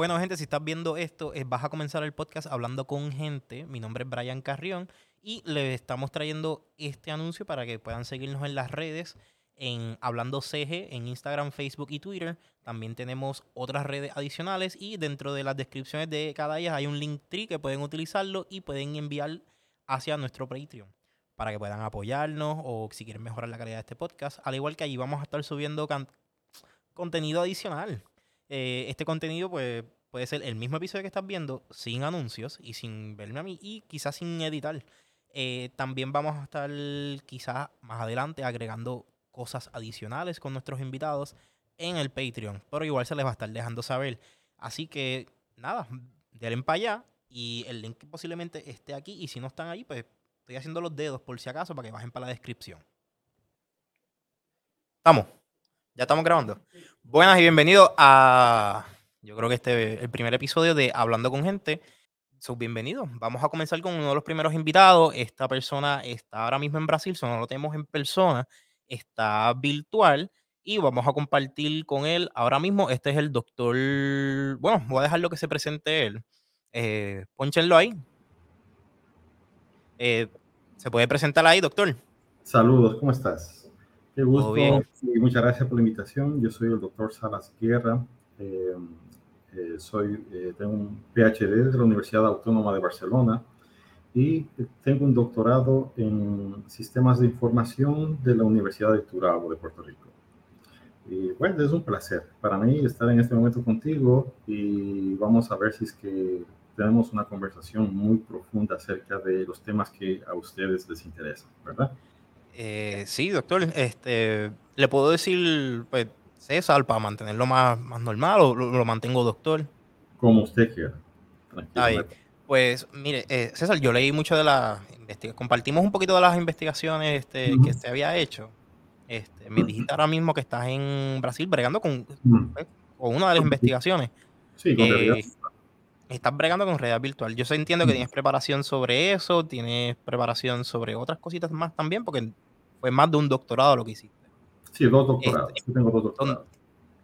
Bueno, gente, si estás viendo esto, eh, vas a comenzar el podcast hablando con gente. Mi nombre es Brian Carrión y le estamos trayendo este anuncio para que puedan seguirnos en las redes en Hablando CG en Instagram, Facebook y Twitter. También tenemos otras redes adicionales y dentro de las descripciones de cada ellas hay un link tree que pueden utilizarlo y pueden enviar hacia nuestro Patreon para que puedan apoyarnos o si quieren mejorar la calidad de este podcast. Al igual que allí vamos a estar subiendo contenido adicional. Eh, este contenido pues, puede ser el mismo episodio que estás viendo sin anuncios y sin verme a mí y quizás sin editar. Eh, también vamos a estar quizás más adelante agregando cosas adicionales con nuestros invitados en el Patreon. Pero igual se les va a estar dejando saber. Así que nada, denle para allá y el link posiblemente esté aquí. Y si no están ahí, pues estoy haciendo los dedos por si acaso para que bajen para la descripción. Estamos. Ya estamos grabando. Buenas y bienvenidos a. Yo creo que este es el primer episodio de Hablando con Gente. Sus bienvenidos. Vamos a comenzar con uno de los primeros invitados. Esta persona está ahora mismo en Brasil, solo lo tenemos en persona está virtual y vamos a compartir con él ahora mismo. Este es el doctor. Bueno, voy a dejarlo que se presente él. Eh, ahí. Eh, ¿Se puede presentar ahí, doctor? Saludos, ¿cómo estás? Qué gusto y muchas gracias por la invitación. Yo soy el doctor Salas Guerra. Eh, eh, soy, tengo un PhD de la Universidad Autónoma de Barcelona y tengo un doctorado en sistemas de información de la Universidad de Turabo de Puerto Rico. Y bueno, es un placer para mí estar en este momento contigo y vamos a ver si es que tenemos una conversación muy profunda acerca de los temas que a ustedes les interesan, ¿verdad? Eh, sí, doctor. Este, ¿Le puedo decir pues, César para mantenerlo más, más normal o lo, mantengo doctor? Como usted quiera. Pues mire, eh, César, yo leí mucho de las investigaciones, compartimos un poquito de las investigaciones este, que se había hecho. Este, me dijiste ahora mismo que estás en Brasil bregando con, pues, con una de las investigaciones. Sí, con eh, Estás bregando con realidad virtual. Yo entiendo que tienes preparación sobre eso, tienes preparación sobre otras cositas más también, porque fue más de un doctorado lo que hiciste. Sí, dos doctorados. Este, tengo dos doctorados.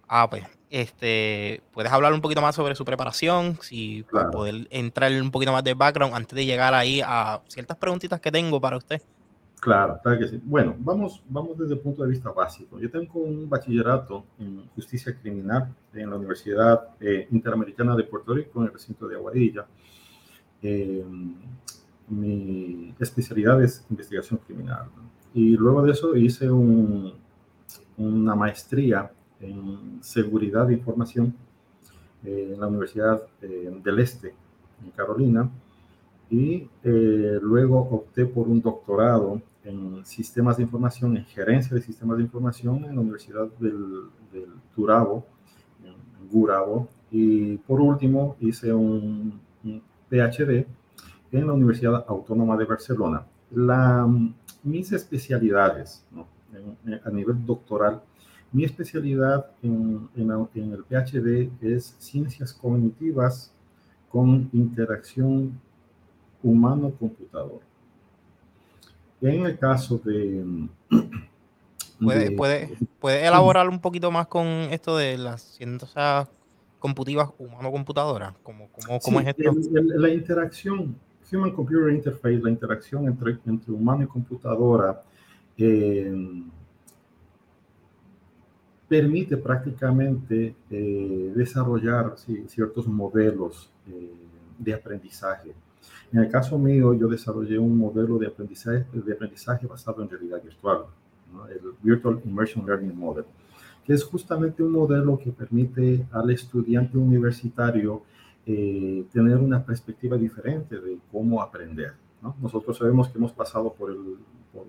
Ah, pues, este, ¿puedes hablar un poquito más sobre su preparación? Si poder entrar un poquito más de background antes de llegar ahí a ciertas preguntitas que tengo para usted. Claro, claro que sí. Bueno, vamos, vamos desde el punto de vista básico. Yo tengo un bachillerato en justicia criminal en la Universidad eh, Interamericana de Puerto Rico, en el recinto de Aguadilla. Em, mi especialidad es investigación criminal. Y luego de eso hice un, una maestría en seguridad de información eh, en la Universidad eh, del Este, en Carolina, y eh, luego opté por un doctorado en sistemas de información, en gerencia de sistemas de información en la Universidad del, del Turabo, en Gurabo, y por último hice un, PhD en la Universidad Autónoma de Barcelona. La, mis especialidades a nivel doctoral mi especialidad en, el PhD es ciencias cognitivas con interacción humano-computador. En el caso de... ¿Puede, puede, puede elaborar un poquito más con esto de las ciencias computivas humano-computadora? ¿Cómo, cómo, es esto? la interacción, Human Computer Interface, la interacción entre, entre humano y computadora, eh, permite prácticamente eh, desarrollar ciertos modelos eh, de aprendizaje. En el caso mío, yo desarrollé un modelo de aprendizaje, de aprendizaje basado en realidad virtual, el Virtual Immersion Learning Model, que es justamente un modelo que permite al estudiante universitario eh, tener una perspectiva diferente de cómo aprender. Nosotros sabemos que hemos pasado por, el, por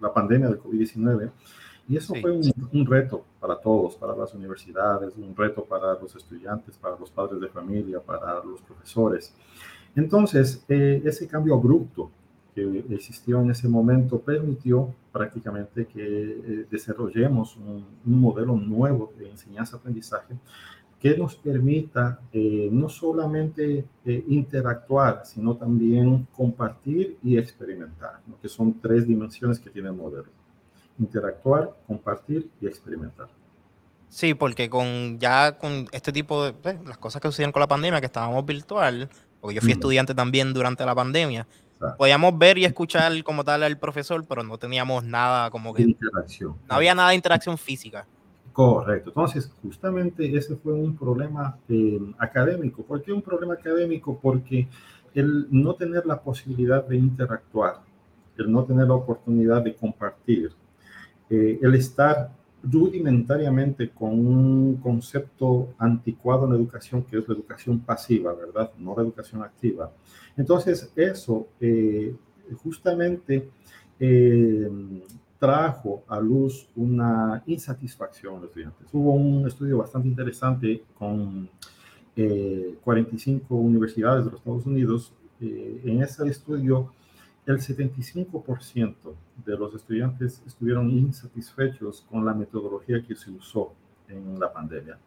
la pandemia del COVID-19 y eso fue un, reto para todos, para las universidades, un reto para los estudiantes, para los padres de familia, para los profesores. Entonces, eh, ese cambio abrupto que existió en ese momento permitió prácticamente que eh, desarrollemos un, modelo nuevo de enseñanza-aprendizaje que nos permita eh, no solamente interactuar, sino también compartir y experimentar, que son tres dimensiones que tiene el modelo interactuar, compartir y experimentar. Sí, porque con ya con este tipo de pues, las cosas que sucedieron con la pandemia, que estábamos virtual, porque yo fui Mm, estudiante también durante la pandemia, podíamos ver y escuchar como tal al profesor, pero no teníamos nada como que Interacción. no había nada de interacción física. Correcto. Entonces, justamente ese fue un problema eh, académico. ¿Por qué un problema académico? Porque el no tener la posibilidad de interactuar, el no tener la oportunidad de compartir, eh, el estar rudimentariamente con un concepto anticuado en la educación, que es la educación pasiva, ¿verdad? No la educación activa. Entonces, eso eh, justamente eh, trajo a luz una insatisfacción en los estudiantes. Hubo un estudio bastante interesante con eh, 45 universidades de los Estados Unidos. Eh, en ese estudio, el 75% de los estudiantes estuvieron insatisfechos con la metodología que se usó en la pandemia.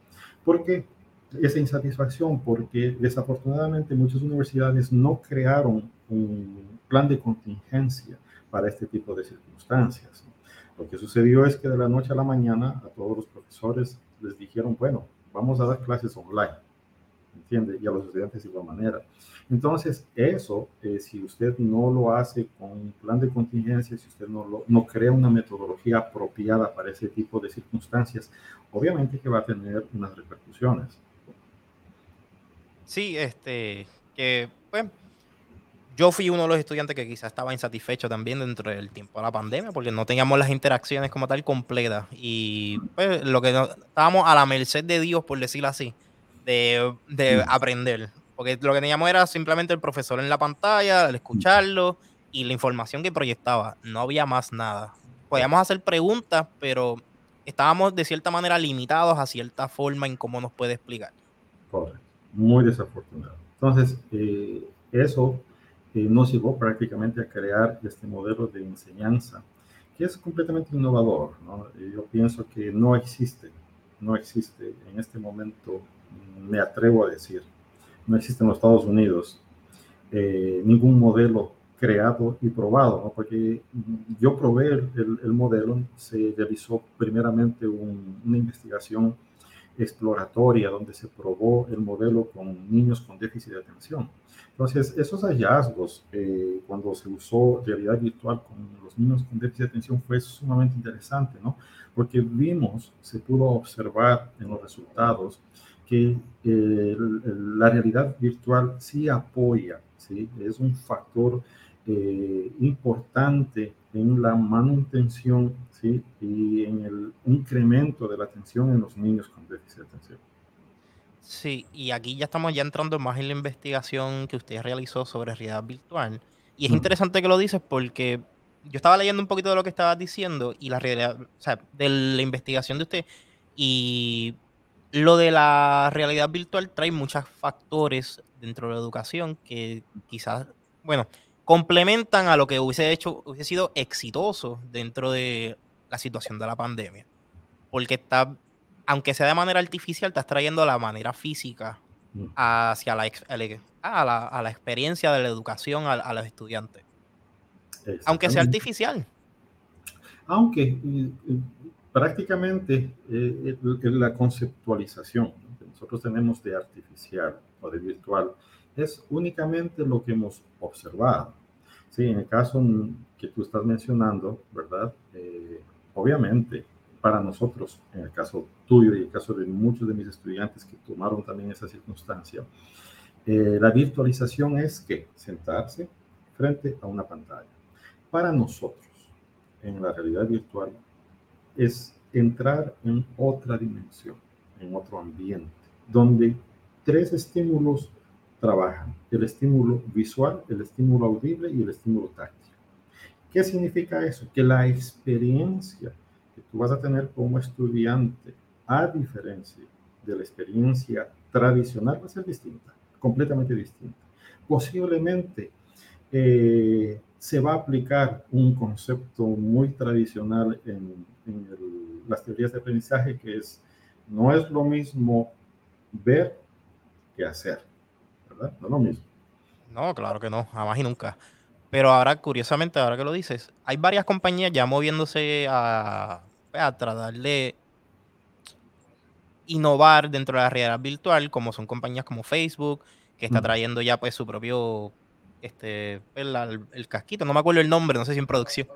¿Por qué? Esa insatisfacción, porque desafortunadamente muchas universidades no crearon un plan de contingencia para este tipo de circunstancias. Lo que sucedió es que de la noche a la mañana a todos los profesores les dijeron, bueno, vamos a dar clases online, ¿entiende? Y a los estudiantes de igual manera. Entonces, eso, eh, si usted no lo hace con un plan de contingencia, si usted no, lo, no crea una metodología apropiada para ese tipo de circunstancias, obviamente que va a tener unas repercusiones. Sí, este, que pues yo fui uno de los estudiantes que quizás estaba insatisfecho también dentro del tiempo de la pandemia porque no teníamos las interacciones como tal completas y pues lo que estábamos a la merced de Dios, por decirlo así, de, de Mm, aprender. Porque lo que teníamos era simplemente el profesor en la pantalla, el escucharlo y la información que proyectaba. No había más nada. Podíamos hacer preguntas, pero estábamos de cierta manera limitados a cierta forma en cómo nos puede explicar. Correcto. Muy desafortunado. Entonces, eh, eso eh, nos llevó prácticamente a crear este modelo de enseñanza que es completamente innovador. ¿no? Yo pienso que no existe, no existe en este momento, me atrevo a decir, no existe en los Estados Unidos eh, ningún modelo creado y probado, ¿no? porque yo probé el- el modelo, se realizó primeramente un- una investigación exploratoria donde se probó el modelo con niños con déficit de atención. Entonces, esos hallazgos, eh, cuando se usó realidad virtual con los niños con déficit de atención, fue sumamente interesante, ¿no? Porque vimos, se pudo observar en los resultados que eh, la realidad virtual sí apoya, ¿sí? Es un factor eh, importante en la manutención ¿sí? y en el incremento de la atención en los niños con déficit de atención. Sí, y aquí ya estamos ya entrando más en la investigación que usted realizó sobre realidad virtual. Y es Ujú, interesante que lo dices porque yo estaba leyendo un poquito de lo que estabas diciendo y la realidad, o sea, de la investigación de usted. Y lo de la realidad virtual trae muchos factores dentro de la educación que quizás, bueno, complementan a lo que hubiese hecho, hubiese sido exitoso dentro de la situación de la pandemia porque está, aunque sea de manera artificial, estás trayendo la manera física ujú, hacia la, el- a la, a la experiencia de la educación a, a los estudiantes. Aunque sea artificial. Aunque eh, eh, prácticamente eh, el- la conceptualización que nosotros tenemos de artificial o de virtual es únicamente lo que hemos observado. Sí, en el caso que tú estás mencionando, ¿verdad? Eh, obviamente, para nosotros, en el caso tuyo y el caso de muchos de mis estudiantes que tomaron también esa circunstancia, eh, la virtualización es que sentarse frente a una pantalla. Para nosotros, en la realidad virtual, es entrar en otra dimensión, en otro ambiente, donde tres estímulos trabajan. El estímulo visual, el estímulo audible y el estímulo táctil. ¿Qué significa eso? Que la experiencia que tú vas a tener como estudiante, a diferencia de la experiencia tradicional, va a ser distinta, completamente distinta. Posiblemente eh, se va a aplicar un concepto muy tradicional en, en el, las teorías de aprendizaje, que es, no es lo mismo ver que hacer, ¿verdad? No es lo mismo. No, claro que no, jamás y nunca. Pero ahora, curiosamente, ahora que lo dices, hay varias compañías ya moviéndose a, pues, a tratar de innovar dentro de la realidad virtual, como son compañías como Facebook, que está trayendo ya pues su propio, este, pues, el, casquito, no me acuerdo el nombre, no sé si en producción,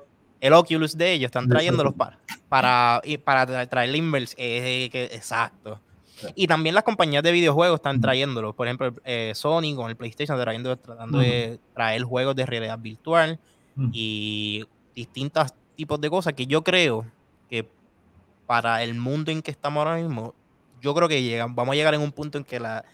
el Oculus de ellos, están trayéndolos para, para, para traer la inversión, eh, exacto. Y también las compañías de videojuegos están trayéndolos. Por ejemplo, eh, Sony con el PlayStation trayendo, tratando de traer juegos de realidad virtual y distintos tipos de cosas que yo creo que para el mundo en que estamos ahora mismo, yo creo que llegan, vamos a llegar en un punto en que la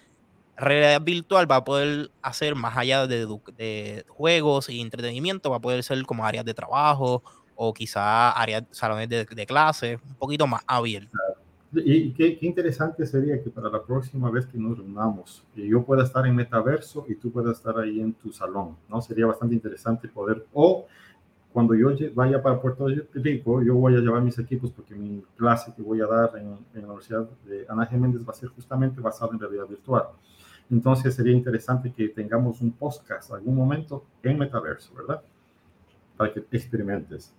realidad virtual va a poder hacer más allá de, juegos y entretenimiento, va a poder ser como áreas de trabajo o quizá áreas, salones de, de clase, un poquito más abiertos. Y qué, interesante sería que para la próxima vez que nos reunamos, yo pueda estar en metaverso y tú puedas estar ahí en tu salón, ¿no? Sería bastante interesante poder, o cuando yo vaya para Puerto Rico, yo voy a llevar mis equipos porque mi clase que voy a dar en, la Universidad de Ana Jiménez va a ser justamente basada en realidad virtual. Entonces sería interesante que tengamos un podcast algún momento en metaverso, ¿verdad? Para que experimentes.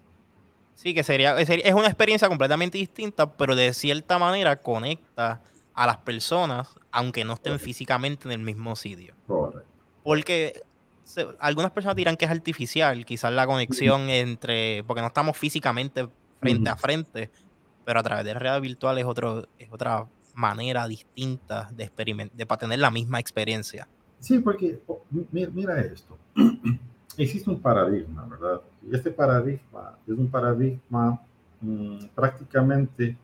Sí, que sería, es una experiencia completamente distinta, pero de cierta manera conecta a las personas, aunque no estén físicamente en el mismo sitio. Porque algunas personas dirán que es artificial, quizás la conexión entre, porque no estamos físicamente frente a frente, pero a través de realidad virtual es, otro, es otra manera distinta de, de para tener la misma experiencia. Sí, porque oh, mira esto. existe un paradigma, ¿verdad? Y este paradigma es un paradigma mm, prácticamente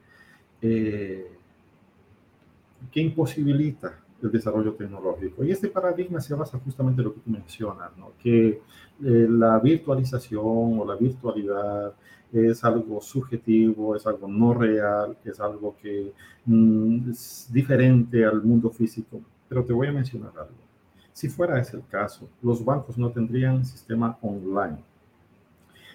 eh, que imposibilita el desarrollo tecnológico. Y este paradigma se basa justamente en lo que tú mencionas, ¿no? que eh, la virtualización o la virtualidad es algo subjetivo, es algo no real, es algo que mm, es diferente al mundo físico. Pero te voy a mencionar algo. Si fuera ese el caso, los bancos no tendrían sistema online.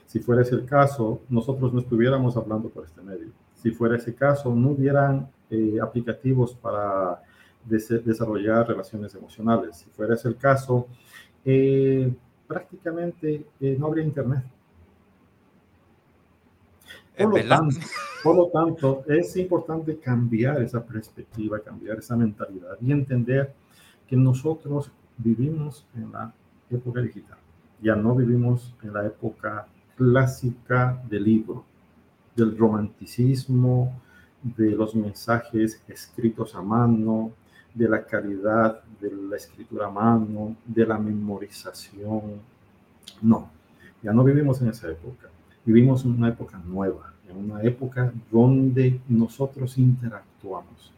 Si fuera ese el caso, nosotros no estuviéramos hablando por este medio. Si fuera ese caso, no hubieran eh, aplicativos para desarrollar relaciones emocionales. Si fuera ese el caso, eh, prácticamente eh, no habría internet. Por lo, tanto, por lo, tanto, es importante cambiar esa perspectiva, cambiar esa mentalidad y entender que nosotros vivimos en la época digital, ya no vivimos en la época clásica del libro, del romanticismo, de los mensajes escritos a mano, de la calidad de la escritura a mano, de la memorización. No, ya no vivimos en esa época. Vivimos en una época nueva, en una época donde nosotros interactuamos.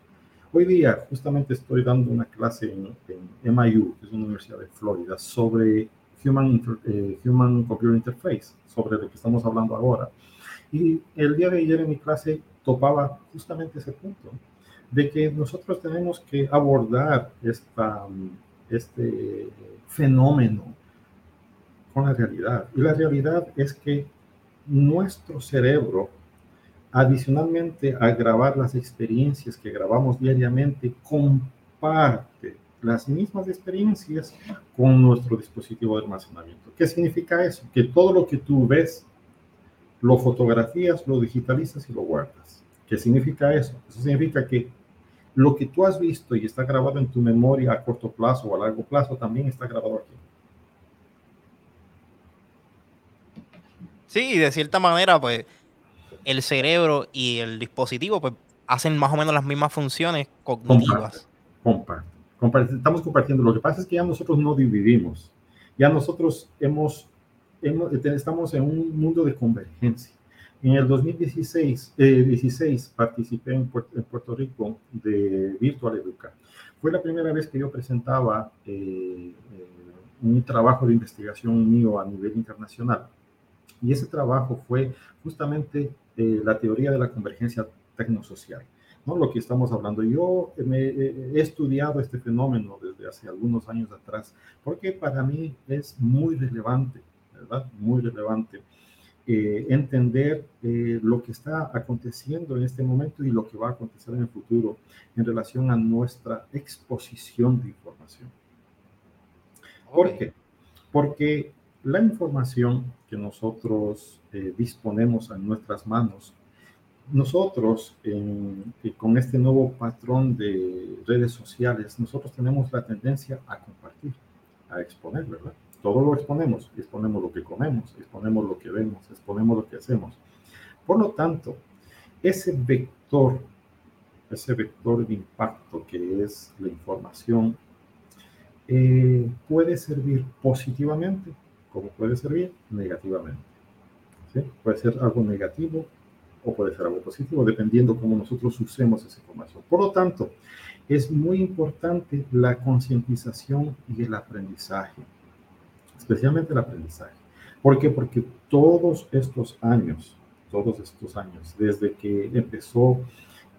Hoy día justamente estoy dando una clase en, MIU, que es una universidad de Florida, sobre Human, eh, Human Computer Interface, sobre lo que estamos hablando ahora. Y el día de ayer en mi clase topaba justamente ese punto, de que nosotros tenemos que abordar esta, este fenómeno con la realidad. Y la realidad es que nuestro cerebro Adicionalmente a grabar las experiencias que grabamos diariamente, comparte las mismas experiencias con nuestro dispositivo de almacenamiento. ¿Qué significa eso? Que todo lo que tú ves, lo fotografías, lo digitalizas y lo guardas. ¿Qué significa eso? Eso significa que lo que tú has visto y está grabado en tu memoria a corto plazo o a largo plazo también está grabado aquí. Sí, de cierta manera, pues el cerebro y el dispositivo pues hacen más o menos las mismas funciones cognitivas. estamos compartiendo. Lo que pasa es que ya nosotros no dividimos. Ya nosotros hemos, hemos estamos en un mundo de convergencia. En el 2016 16 eh, participé en Puerto, Rico de Virtual Educa. Fue la primera vez que yo presentaba eh, eh, un trabajo de investigación mío a nivel internacional. Y ese trabajo fue justamente la teoría de la convergencia tecnosocial. ¿no? Lo que estamos hablando. Yo me, he estudiado este fenómeno desde hace algunos años atrás, porque para mí es muy relevante, ¿verdad? Muy relevante eh, entender eh, lo que está aconteciendo en este momento y lo que va a acontecer en el futuro en relación a nuestra exposición de información. ¿Por qué? Porque la información que nosotros eh, disponemos en nuestras manos nosotros, con este nuevo patrón de redes sociales, nosotros tenemos la tendencia a compartir, a exponer, ¿verdad? Todo lo exponemos, exponemos lo que comemos, exponemos lo que vemos, exponemos lo que hacemos. Por lo tanto, ese vector, ese vector de impacto que es la información, eh, puede servir positivamente como puede servir negativamente. Puede ser algo negativo o puede ser algo positivo, dependiendo cómo nosotros usemos esa información. Por lo tanto, es muy importante la concientización y el aprendizaje, especialmente el aprendizaje. ¿Por qué? Porque todos estos años, todos estos años, desde que empezó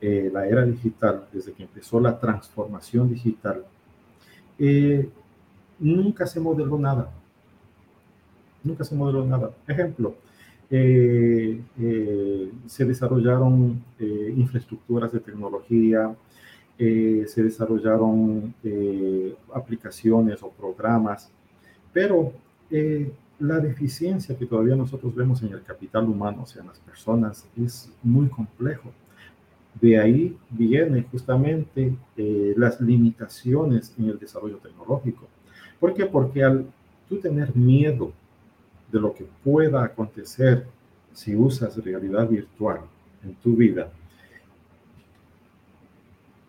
eh, la era digital, desde que empezó la transformación digital, eh, nunca se modeló nada. Nunca se modeló nada. Ejemplo, eh, eh, se desarrollaron eh, infraestructuras de tecnología, se desarrollaron aplicaciones o programas, pero la deficiencia que todavía nosotros vemos en el capital humano, o sea, en las personas, es muy complejo. De ahí vienen justamente las limitaciones en el desarrollo tecnológico. ¿Por qué? Porque al tú tener miedo de lo que pueda acontecer si usas realidad virtual en tu vida,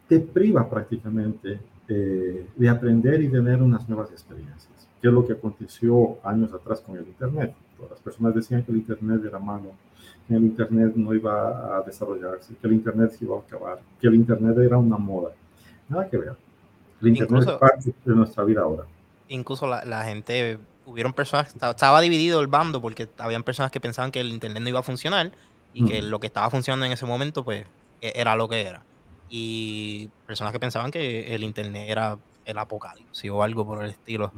te priva prácticamente eh, de aprender y tener unas nuevas experiencias. ¿Qué es lo que aconteció años atrás con el Internet? Todas las personas decían que el Internet era malo, que el Internet no iba a desarrollarse, que el Internet se iba a acabar, que el Internet era una moda. Nada que ver. El Internet es parte de nuestra vida ahora. Incluso la, la gente hubieron personas, estaba dividido el bando porque habían personas que pensaban que el internet no iba a funcionar y que lo que estaba funcionando en ese momento pues e, era lo que era. Y personas que pensaban que el internet era el apocalipsis o algo por el estilo.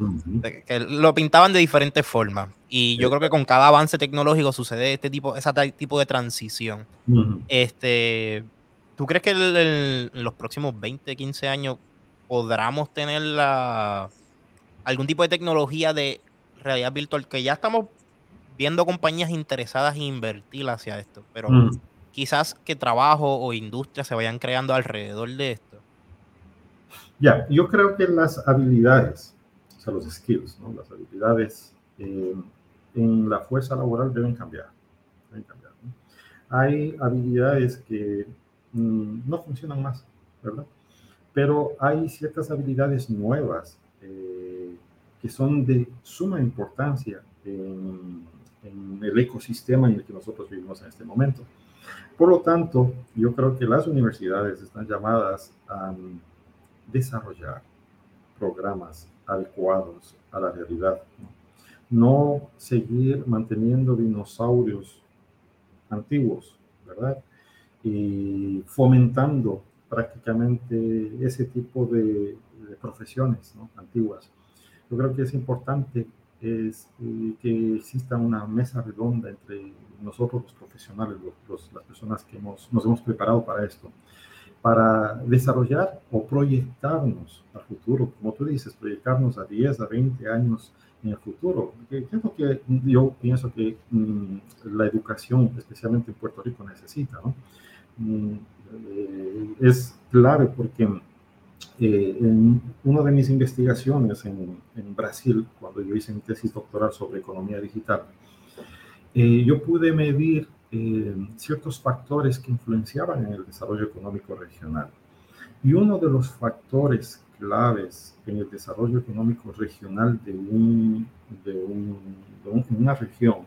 Que lo pintaban de diferentes formas. Y yo creo que con cada avance tecnológico sucede este tipo, ese tipo de transición. Este, ¿Tú crees que en los próximos 20, 15 años podamos tener la, algún tipo de tecnología de realidad virtual, que ya estamos viendo compañías interesadas en invertir hacia esto, pero mm. quizás que trabajo o industria se vayan creando alrededor de esto. Ya, yo creo que las habilidades, o sea, los skills, ¿no? las habilidades eh, en la fuerza laboral deben cambiar. Hay habilidades que mm, no funcionan más, ¿verdad? Pero hay ciertas habilidades nuevas eh, que son de suma importancia en, el ecosistema en el que nosotros vivimos en este momento. Por lo tanto, yo creo que las universidades están llamadas a desarrollar programas adecuados a la realidad. No, seguir manteniendo dinosaurios antiguos, ¿verdad? Y fomentando prácticamente ese tipo de, profesiones antiguas yo creo que es importante es, eh, que exista una mesa redonda entre nosotros los profesionales, los, las personas que hemos, nos hemos preparado para esto, para desarrollar o proyectarnos al futuro, como tú dices, proyectarnos a 10, a 20 años en el futuro. ¿Qué, es lo que yo pienso que mm, la educación, especialmente en Puerto Rico, necesita? ¿no? Mm, eh, es clave porque eh, en una de mis investigaciones en, en, Brasil, cuando yo hice mi tesis doctoral sobre economía digital, eh, yo pude medir eh, ciertos factores que influenciaban en el desarrollo económico regional. Y uno de los factores claves en el desarrollo económico regional de, un, de, un, de una región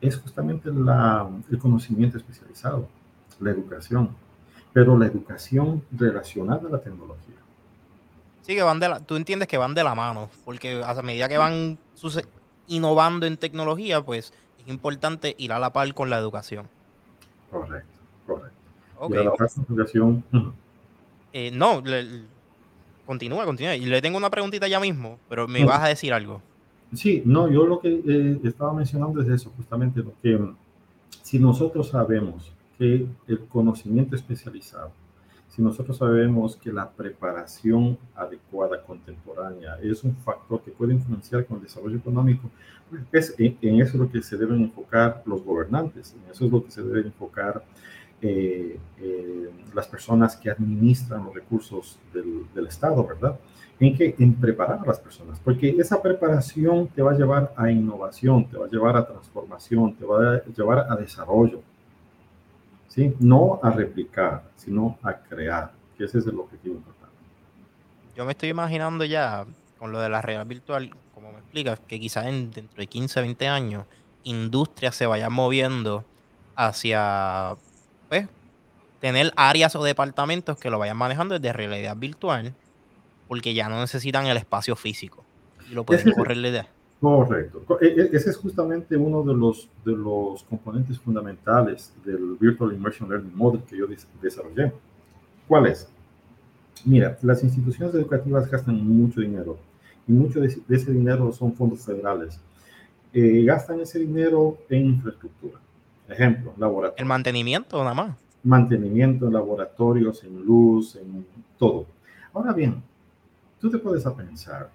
es justamente la, el conocimiento especializado, la educación, pero la educación relacionada a la tecnología. Sí, que van de la, tú entiendes que van de la mano, porque a medida que van innovando en tecnología, pues es importante ir a la par con la educación. Correcto, correcto. Okay. la la educación. Eh, no, continúa, continúa. Y le tengo una preguntita ya mismo, pero me vas a decir algo. Sí, no, yo lo que eh, estaba mencionando es eso, justamente lo que si nosotros sabemos que el conocimiento especializado si nosotros sabemos que la preparación adecuada, contemporánea, es un factor que puede influenciar con el desarrollo económico, pues en, eso es lo que se deben enfocar los gobernantes, en eso es lo que se deben enfocar eh, eh, las personas que administran los recursos del, del, Estado, ¿verdad? En que en preparar a las personas, porque esa preparación te va a llevar a innovación, te va a llevar a transformación, te va a llevar a desarrollo, ¿sí? No a replicar, sino a crear, que ese es el objetivo importante. Yo me estoy imaginando ya con lo de la realidad virtual, como me explicas, que quizás en, dentro de 15, 20 años, industria se vaya moviendo hacia pues, tener áreas o departamentos que lo vayan manejando desde realidad virtual, porque ya no necesitan el espacio físico y lo pueden correr la idea. Correcto. E, e, ese es justamente uno de los, de los componentes fundamentales del Virtual Immersion Learning Model que yo desarrollé. ¿Cuál es? Mira, las instituciones educativas gastan mucho dinero y mucho de, ese dinero son fondos federales. Eh, gastan ese dinero en infraestructura. Ejemplo, laboratorio. El mantenimiento nada más. Mantenimiento en laboratorios, en luz, en todo. Ahora bien, tú te puedes a pensar,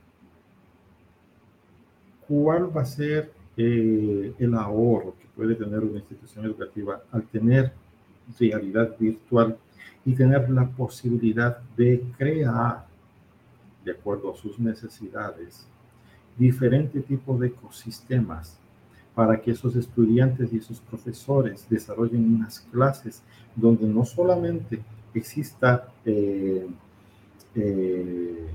¿cuál va a ser eh, el ahorro que puede tener una institución educativa al tener realidad virtual y tener la posibilidad de crear, de acuerdo a sus necesidades, diferentes tipos de ecosistemas para que esos estudiantes y esos profesores desarrollen unas clases donde no solamente exista eh, eh,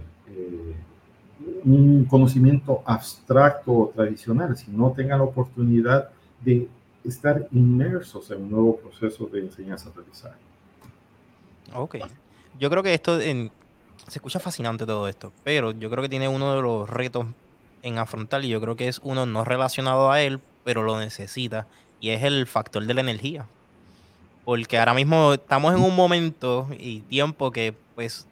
un conocimiento abstracto o tradicional, sino tengan la oportunidad de estar inmersos en un nuevo proceso de enseñanza-aprendizaje. Ok. Yo creo que esto se escucha fascinante todo esto, pero yo creo que tiene uno de los retos en afrontar y yo creo que es uno no relacionado a él, pero lo necesita y es el factor de la energía. Porque ahora mismo estamos en un momento y tiempo que pues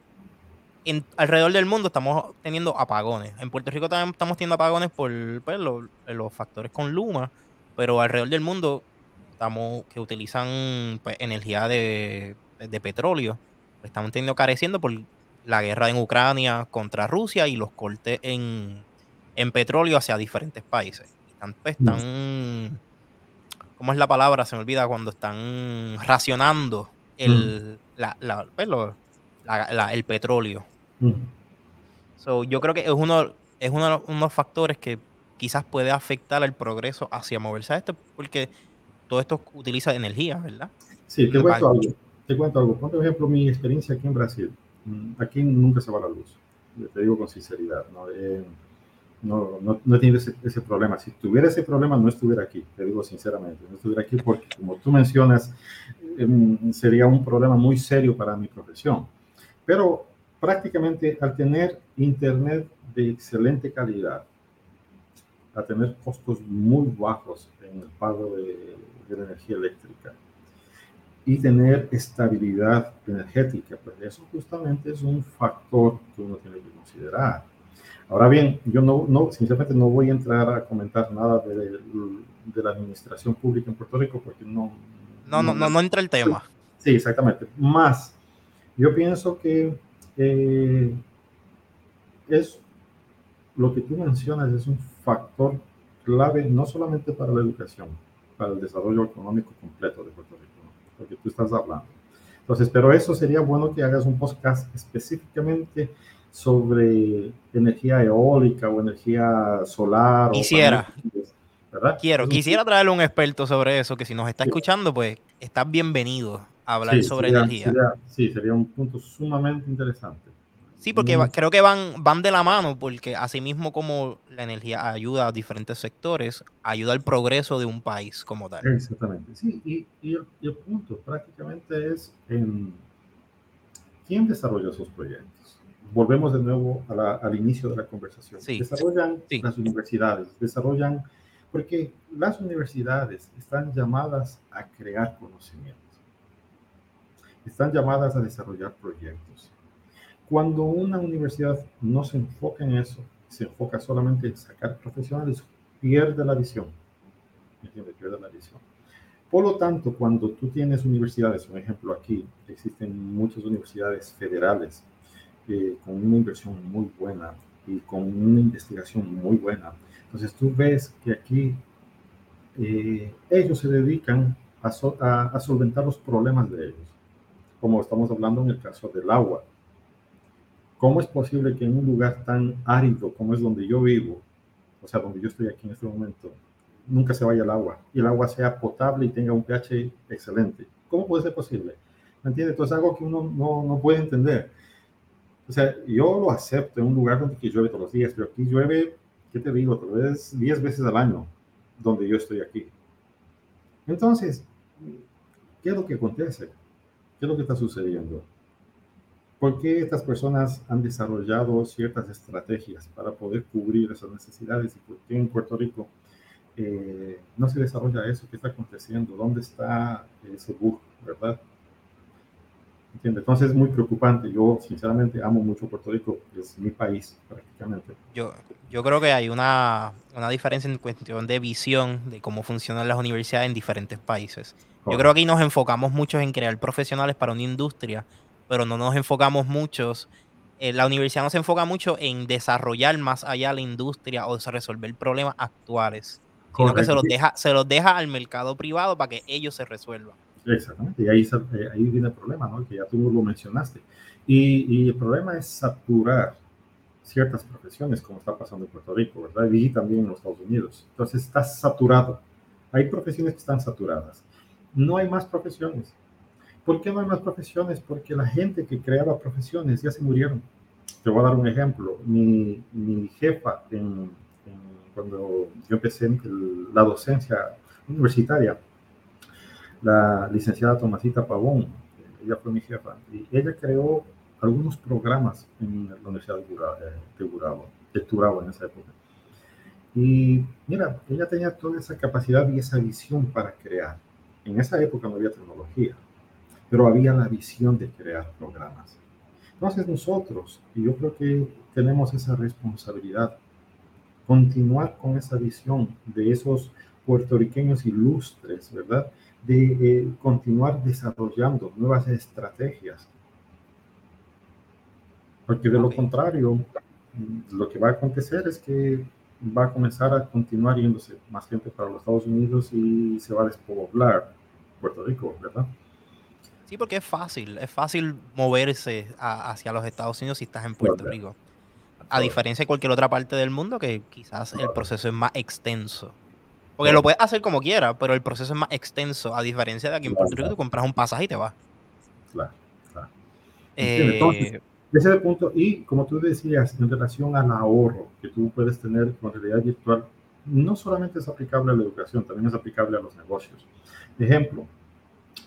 en, alrededor del mundo estamos teniendo apagones. En Puerto Rico también estamos teniendo apagones por pues, los factores con Luma, pero alrededor del mundo estamos que utilizan pues, energía de, de petróleo. Estamos teniendo careciendo por la guerra en Ucrania contra Rusia y los cortes en, en petróleo hacia diferentes países. Están, pues, mm. están, ¿cómo es la palabra? Se me olvida cuando están racionando el, mm. la, pues, el petróleo. Mm. So, yo creo que es uno, es uno de los factores que quizás puede afectar el progreso hacia moverse a esto, porque todo esto utiliza energía, ¿verdad? Sí, te cuento algo. Te cuento algo. Por ejemplo, mi experiencia aquí en Brasil. Aquí nunca se va la luz. Te digo con sinceridad. ¿no? Eh, no, no, no he tenido ese, ese, problema. Si tuviera ese problema, no estuviera aquí, te digo sinceramente, no estuviera aquí porque, como tú mencionas, em, sería un problema muy serio para mi profesión. Pero prácticamente al tener internet de excelente calidad, a tener costos muy bajos en el pago de, de la energía eléctrica y tener estabilidad energética, pues eso justamente es un factor que uno tiene que considerar. Ahora bien, yo no, no, sinceramente no voy a entrar a comentar nada de, de la administración pública en Puerto Rico porque no... No, no, no, no entra el tema. Sí, exactamente. Más, yo pienso que eh, es lo que tú mencionas es un factor clave no solamente para la educación, para el desarrollo económico completo de Puerto Rico, ¿no? porque tú estás hablando. Entonces, pero eso sería bueno que hagas un podcast específicamente sobre energía eólica o energía solar. Quisiera. ¿verdad? Quiero, quisiera traerle un experto sobre eso, que si nos está escuchando, pues estás bienvenido hablar sobre energía. sí, sería un punto sumamente interesante. Sí, porque creo que van, van de la mano, porque así mismo como la energía ayuda a diferentes sectores, ayuda al progreso de un país como tal. Exactamente, sí, y, el, y el, punto prácticamente es en quién desarrolla esos proyectos volvemos de nuevo al inicio de la conversación. Desarrollan las universidades, desarrollan, porque las universidades están llamadas a crear conocimiento, están llamadas a desarrollar proyectos. Cuando una universidad no se enfoca en eso, se enfoca solamente en sacar profesionales, pierde la visión. Pierde la visión. Por lo tanto, cuando tú tienes universidades, un ejemplo aquí, existen muchas universidades federales eh, con una inversión muy buena y con una investigación muy buena. Entonces tú ves que aquí eh, ellos se dedican a, solventar los problemas de ellos, como estamos hablando en el caso del agua. ¿Cómo es posible que en un lugar tan árido como es donde yo vivo, o sea, donde yo estoy aquí en este momento, nunca se vaya el agua y el agua sea potable y tenga un pH excelente? ¿Cómo puede ser posible? ¿Me entiendes? Entonces es algo que uno no, no puede entender. O sea, yo lo acepto en un lugar donde llueve todos los días, pero aquí llueve, ¿qué te digo? Tal vez 10 veces al año donde yo estoy aquí. Entonces, ¿qué es lo que acontece? ¿Qué es lo que está sucediendo? ¿Por qué estas personas han desarrollado ciertas estrategias para poder cubrir esas necesidades y por qué en Puerto Rico eh, no se desarrolla eso? ¿Qué está aconteciendo? ¿Dónde está ese bug, verdad? Entonces es muy preocupante. Yo sinceramente amo mucho Puerto Rico, es mi país prácticamente. Yo, yo creo que hay una, una diferencia en cuestión de visión de cómo funcionan las universidades en diferentes países. Yo creo que aquí nos enfocamos mucho en crear profesionales para una industria, pero no nos enfocamos muchos. Eh, la universidad no se enfoca mucho en desarrollar más allá la industria o resolver problemas actuales, sino que se los, deja, se los deja al mercado privado para que ellos se resuelvan. Exactamente, y ahí, eh, ahí viene el problema, ¿no? Que ya tú lo mencionaste. Y, y, el problema es saturar ciertas profesiones, como está pasando en Puerto Rico, ¿verdad? Y también en los Estados Unidos. Entonces está saturado. Hay profesiones que están saturadas. No hay más profesiones. ¿Por qué no hay más profesiones? Porque la gente que creaba profesiones ya se murieron. Te voy a dar un ejemplo. Mi, mi jefa, en, cuando yo empecé la docencia universitaria, la licenciada Tomasita Pavón, ella fue mi jefa, y ella creó algunos programas en la Universidad de Gurabo, de Turabo en esa época. Y mira, ella tenía toda esa capacidad y esa visión para crear. En esa época no había tecnología, pero había la visión de crear programas. Entonces nosotros, y yo creo que tenemos esa responsabilidad, continuar con esa visión de esos puertorriqueños ilustres, ¿verdad? de eh, continuar desarrollando nuevas estrategias. Porque de lo contrario, lo que va a acontecer es que va a comenzar a continuar yéndose más gente para los Estados Unidos y se va a despoblar Puerto Rico, ¿verdad? Sí, porque es fácil, es fácil moverse hacia los Estados Unidos si estás en Puerto Rico. A diferencia de cualquier otra parte del mundo que quizás el proceso es más extenso. Porque lo puedes hacer como quieras, pero el proceso es más extenso, a diferencia de aquí en Puerto Rico, tú compras un pasaje y te vas. Claro, claro. Eh, ese es el punto. Y como tú decías, en relación al ahorro que tú puedes tener con realidad virtual, no solamente es aplicable a la educación, también es aplicable a los negocios. Ejemplo,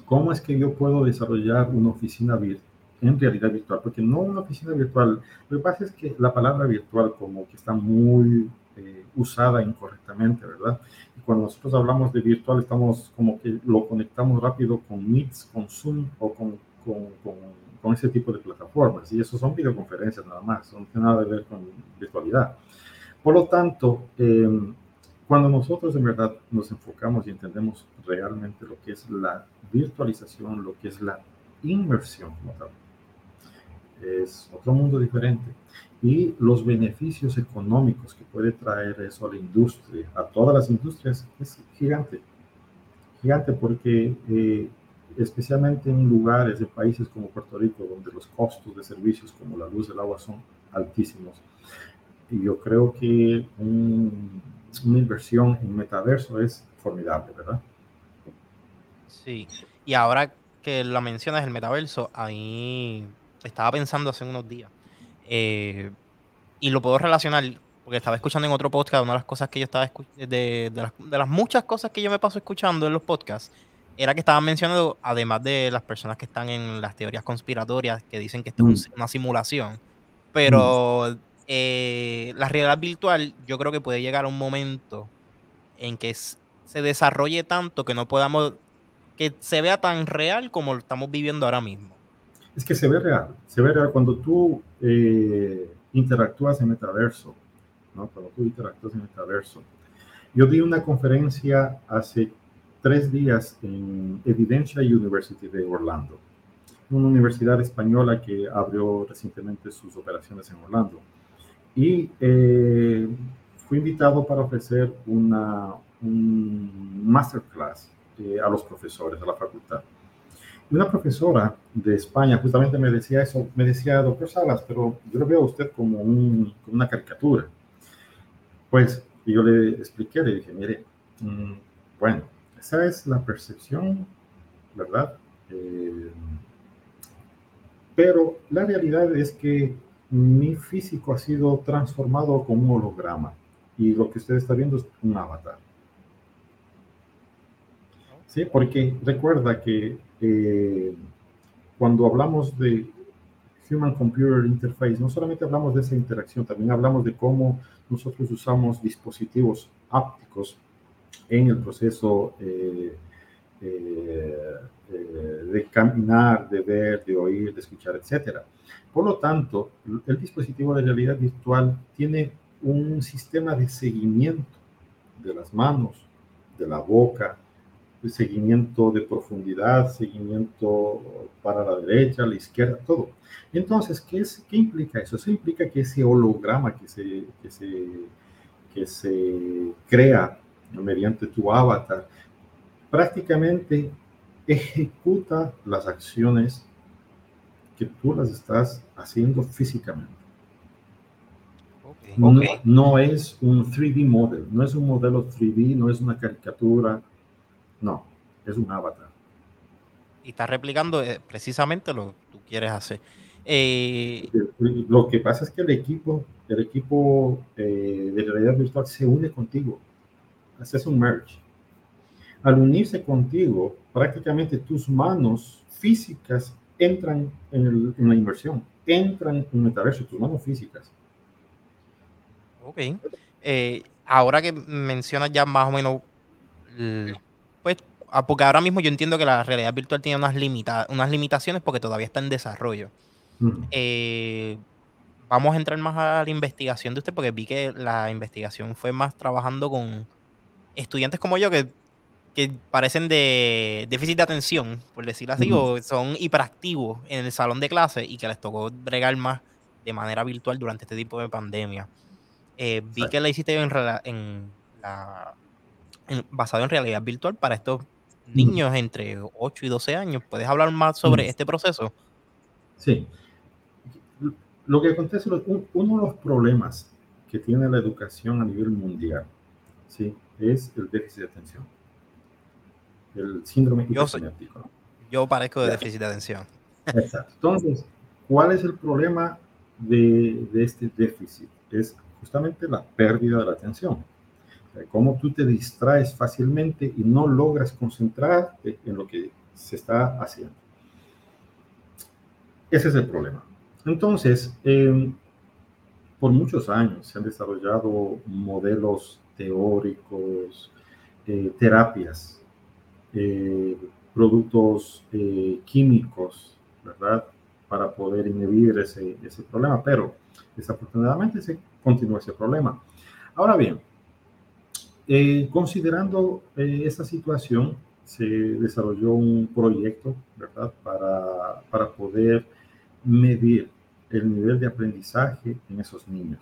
¿cómo es que yo puedo desarrollar una oficina virtual? en realidad virtual, porque no una oficina virtual. Lo que pasa es que la palabra virtual como que está muy eh, usada incorrectamente, ¿verdad? cuando nosotros hablamos de virtual, estamos como que lo conectamos rápido con Meets, con Zoom o con, con, con, ese tipo de plataformas. Y eso son videoconferencias nada más, no tiene nada que ver con virtualidad. Por lo tanto, em, cuando nosotros en verdad nos enfocamos y entendemos realmente lo que es la virtualización, lo que es la inmersión, es otro mundo diferente y los beneficios económicos que puede traer eso a la industria, a todas las industrias, es gigante. Gigante porque eh, especialmente en lugares de países como Puerto Rico, donde los costos de servicios como la luz, el agua son altísimos. Y yo creo que una inversión en metaverso es formidable, ¿verdad? Sí, y ahora que lo mencionas, el metaverso, ahí estaba pensando hace unos días eh, y lo puedo relacionar, porque estaba escuchando en otro podcast, una de las cosas que yo estaba de, de, las, de las muchas cosas que yo me paso escuchando en los podcasts, era que estaban mencionando, además de las personas que están en las teorías conspiratorias, que dicen que esto es mm. una simulación, pero mm. eh, la realidad virtual yo creo que puede llegar a un momento en que se desarrolle tanto que no podamos, que se vea tan real como lo estamos viviendo ahora mismo es que se ve real, se ve real cuando tú eh, interactúas en metaverso, ¿no? Cuando tú interactúas en metaverso. Yo di una conferencia hace tres días en Evidencia University de Orlando, una universidad española que abrió recientemente sus operaciones en Orlando. Y eh, fui invitado para ofrecer una, un masterclass a los profesores, a la facultad. Y una profesora de España justamente me decía eso, me decía, doctor Salas, pero yo lo veo a usted como, un, como una caricatura. Pues yo le expliqué, le dije, mire, mm, bueno, esa es la percepción, ¿verdad? Eh, pero la realidad es que mi físico ha sido transformado como un holograma y lo que usted está viendo es un avatar. Sí, porque recuerda que eh, cuando hablamos de Human Computer Interface, no solamente hablamos de esa interacción, también hablamos de cómo nosotros usamos dispositivos ápticos en el proceso eh, eh, de caminar, de ver, de oír, de escuchar, etc. Por lo tanto, el dispositivo de realidad virtual tiene un sistema de seguimiento de las manos, de la boca, seguimiento de profundidad, seguimiento para la derecha, la izquierda, todo. Entonces, ¿qué, es, qué implica eso? Eso implica que ese holograma que se, que se, que se crea mediante tu avatar prácticamente ejecuta las acciones que tú las estás haciendo físicamente. No, no, es un 3D model, no es un modelo 3D, no es una caricatura, no, es un avatar. Y está replicando eh, precisamente lo que tú quieres hacer. Eh, lo que pasa es que el equipo, el equipo eh, de realidad virtual se une contigo. Haces un merge. Al unirse contigo, prácticamente tus manos físicas entran en, la inversión, entran en el metaverso, tus manos físicas. Ok. ahora que mencionas ya más o menos pues, ah, porque ahora mismo yo entiendo que la realidad virtual tiene unas, limita unas limitaciones porque todavía está en desarrollo. Eh, vamos a entrar más a la investigación de usted porque vi que la investigación fue más trabajando con estudiantes como yo que, que parecen de déficit de atención, por decirlo así, o son hiperactivos en el salón de clase y que les tocó bregar más de manera virtual durante este tipo de pandemia. Eh, vi que la hiciste en, en la basado en realidad virtual para estos niños entre 8 y 12 años. ¿Puedes hablar más sobre este proceso? Sí. Lo que acontece, uno de los problemas que tiene la educación a nivel mundial, ¿sí? es el déficit de atención. El síndrome yo, yo parezco de déficit de atención. Exacto. Entonces, ¿cuál es el problema de, de este déficit? Es justamente la pérdida de la atención cómo tú te distraes fácilmente y no logras concentrarte en lo que se está haciendo. Ese es el problema. Entonces, em, por muchos años se han desarrollado modelos teóricos, eh, terapias, eh, productos eh, químicos, ¿verdad? Para poder inhibir ese, ese problema, pero desafortunadamente se continúa ese problema. Ahora bien, eh, considerando eh, esta situación, se desarrolló un proyecto, para, para poder medir el nivel de aprendizaje en esos niños.